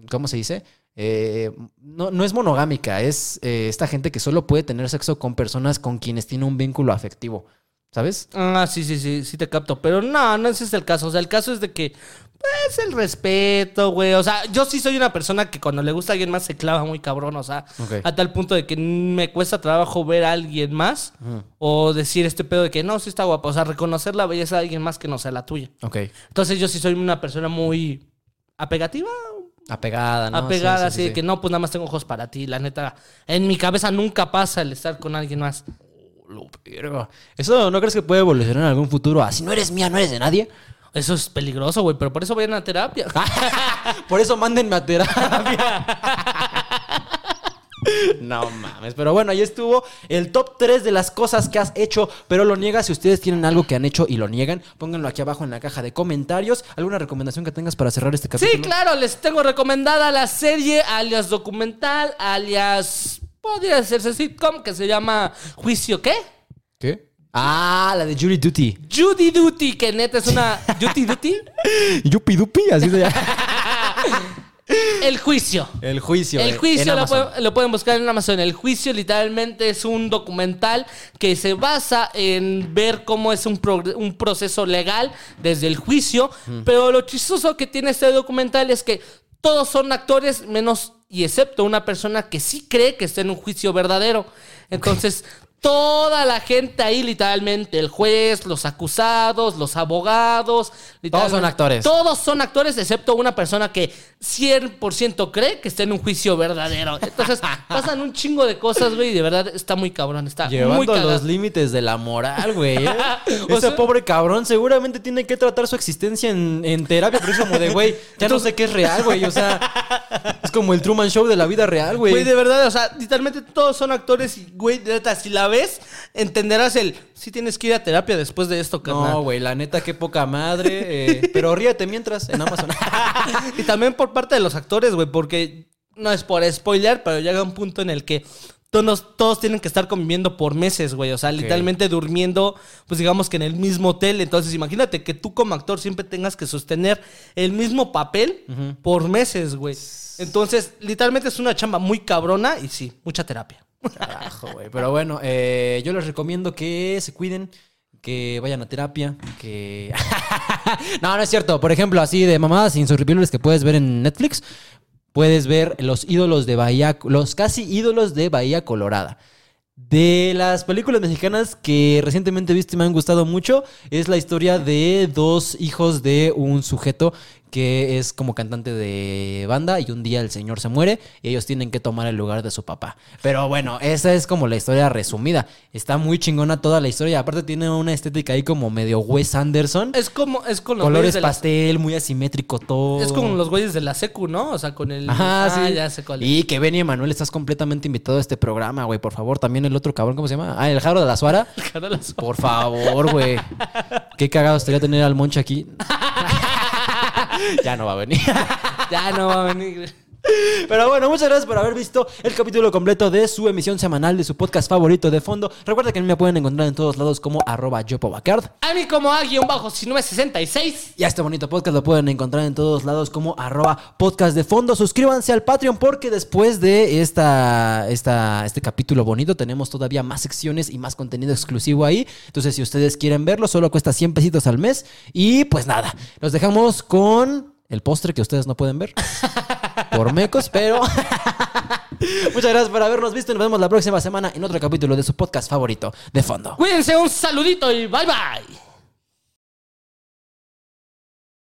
¿Cómo se dice? Eh, no, no es monogámica. Es eh, esta gente que solo puede tener sexo con personas con quienes tiene un vínculo afectivo. ¿Sabes? Ah, sí, sí, sí, sí te capto. Pero no, no ese es el caso. O sea, el caso es de que, pues, el respeto, güey. O sea, yo sí soy una persona que cuando le gusta a alguien más se clava muy cabrón. O sea, Ok. a tal punto de que me cuesta trabajo ver a alguien más o decir este pedo de que no, sí está guapo. O sea, reconocer la belleza de alguien más que no sea la tuya. Ok. Entonces, yo sí soy una persona muy apegativa, Apegada, ¿no? apegada, Sí, sí, así sí, de sí. que no, pues nada más tengo ojos para ti. La neta, en mi cabeza nunca pasa el estar con alguien más. Lo verga. ¿Eso no crees que puede evolucionar en algún futuro? Así no eres mía, no eres de nadie. Eso es peligroso, güey, pero por eso vayan a terapia. Por eso mándenme a terapia. No mames, pero bueno, ahí estuvo el top 3 de las cosas que has hecho, pero lo niegas. Si ustedes tienen algo que han hecho y lo niegan, pónganlo aquí abajo en la caja de comentarios. ¿Alguna recomendación que tengas para cerrar este capítulo? Sí, claro, les tengo recomendada la serie alias documental, alias podría hacerse sitcom que se llama Juicio qué? ¿Qué? Ah, la de Judy Duty. Judy Duty, que neta es una Judy Duty, Yupi Dupi, así se llama. el juicio. El juicio. El eh, juicio lo, pueden, lo pueden buscar en Amazon. El juicio literalmente es un documental que se basa en ver cómo es un, un proceso legal desde el juicio. Pero lo chistoso que tiene este documental es que todos son actores menos y excepto una persona que sí cree que está en un juicio verdadero. Entonces... Toda la gente ahí, literalmente, el juez, los acusados, los abogados. literalmente, son actores. Todos son actores, excepto una persona que 100% cree que está en un juicio verdadero. Entonces, pasan un chingo de cosas, güey, y de verdad está muy cabrón. Está muy Llevando cagado. los límites de la moral, güey. ¿eh? O Ese sea- pobre cabrón seguramente tiene que tratar su existencia en, en terapia, pero es como de, güey, ya no sé qué es real, güey. O sea, es como el Truman Show de la vida real, güey. Güey, de verdad, o sea, literalmente todos son actores y, güey, de neta, si la entenderás el, sí tienes que ir a terapia después de esto, carnal. No, güey, la neta, qué poca madre. eh, pero ríete mientras en Amazon. y también por parte de los actores, güey, porque no es por spoiler, pero llega un punto en el que todos, todos tienen que estar conviviendo por meses, güey. O sea, literalmente durmiendo, pues digamos que en el mismo hotel. Entonces, imagínate que tú como actor siempre tengas que sostener el mismo papel por meses, güey. Entonces, literalmente es una chamba muy cabrona y sí, mucha terapia. Carajo, güey. Pero bueno, eh, yo les recomiendo que se cuiden, que vayan a terapia, que... no, no es cierto. Por ejemplo, así de mamadas insufribles que puedes ver en Netflix, puedes ver los ídolos de Bahía, los casi ídolos de Bahía Colorada. De las películas mexicanas que recientemente he visto y me han gustado mucho, es la historia de dos hijos de un sujeto que es como cantante de banda y un día el señor se muere y ellos tienen que tomar el lugar de su papá. Pero bueno, esa es como la historia resumida. Está muy chingona toda la historia. Aparte tiene una estética ahí como medio Wes Anderson. Es como, es con los Colores de la- pastel, muy asimétrico todo. Es como los güeyes de la secu, ¿no? O sea, con el... Ajá, Ah, sí. ya sé cuál es. Y que Benny Emanuel estás completamente invitado a este programa, güey. Por favor, también el otro cabrón, ¿cómo se llama? Ah, el Jaro de la Suara. Cara de la so- Por favor, güey. Qué cagado estaría tener al Moncha aquí. ya no va a venir. Ya no va a venir. Pero bueno, muchas gracias por haber visto el capítulo completo de su emisión semanal de su podcast favorito de fondo. Recuerda que a mí me pueden encontrar en todos lados como arroba yopobacard. A mí como A-1966. Y a este bonito podcast lo pueden encontrar en todos lados como arroba podcast de fondo. Suscríbanse al Patreon porque después de esta, esta, este capítulo bonito tenemos todavía más secciones y más contenido exclusivo ahí. Entonces si ustedes quieren verlo, solo cuesta 100 pesitos al mes. Y pues nada, los dejamos con el postre que ustedes no pueden ver. Por mecos, pero... Muchas gracias por habernos visto y nos vemos la próxima semana en otro capítulo de su podcast favorito de fondo. Cuídense, un saludito y bye bye.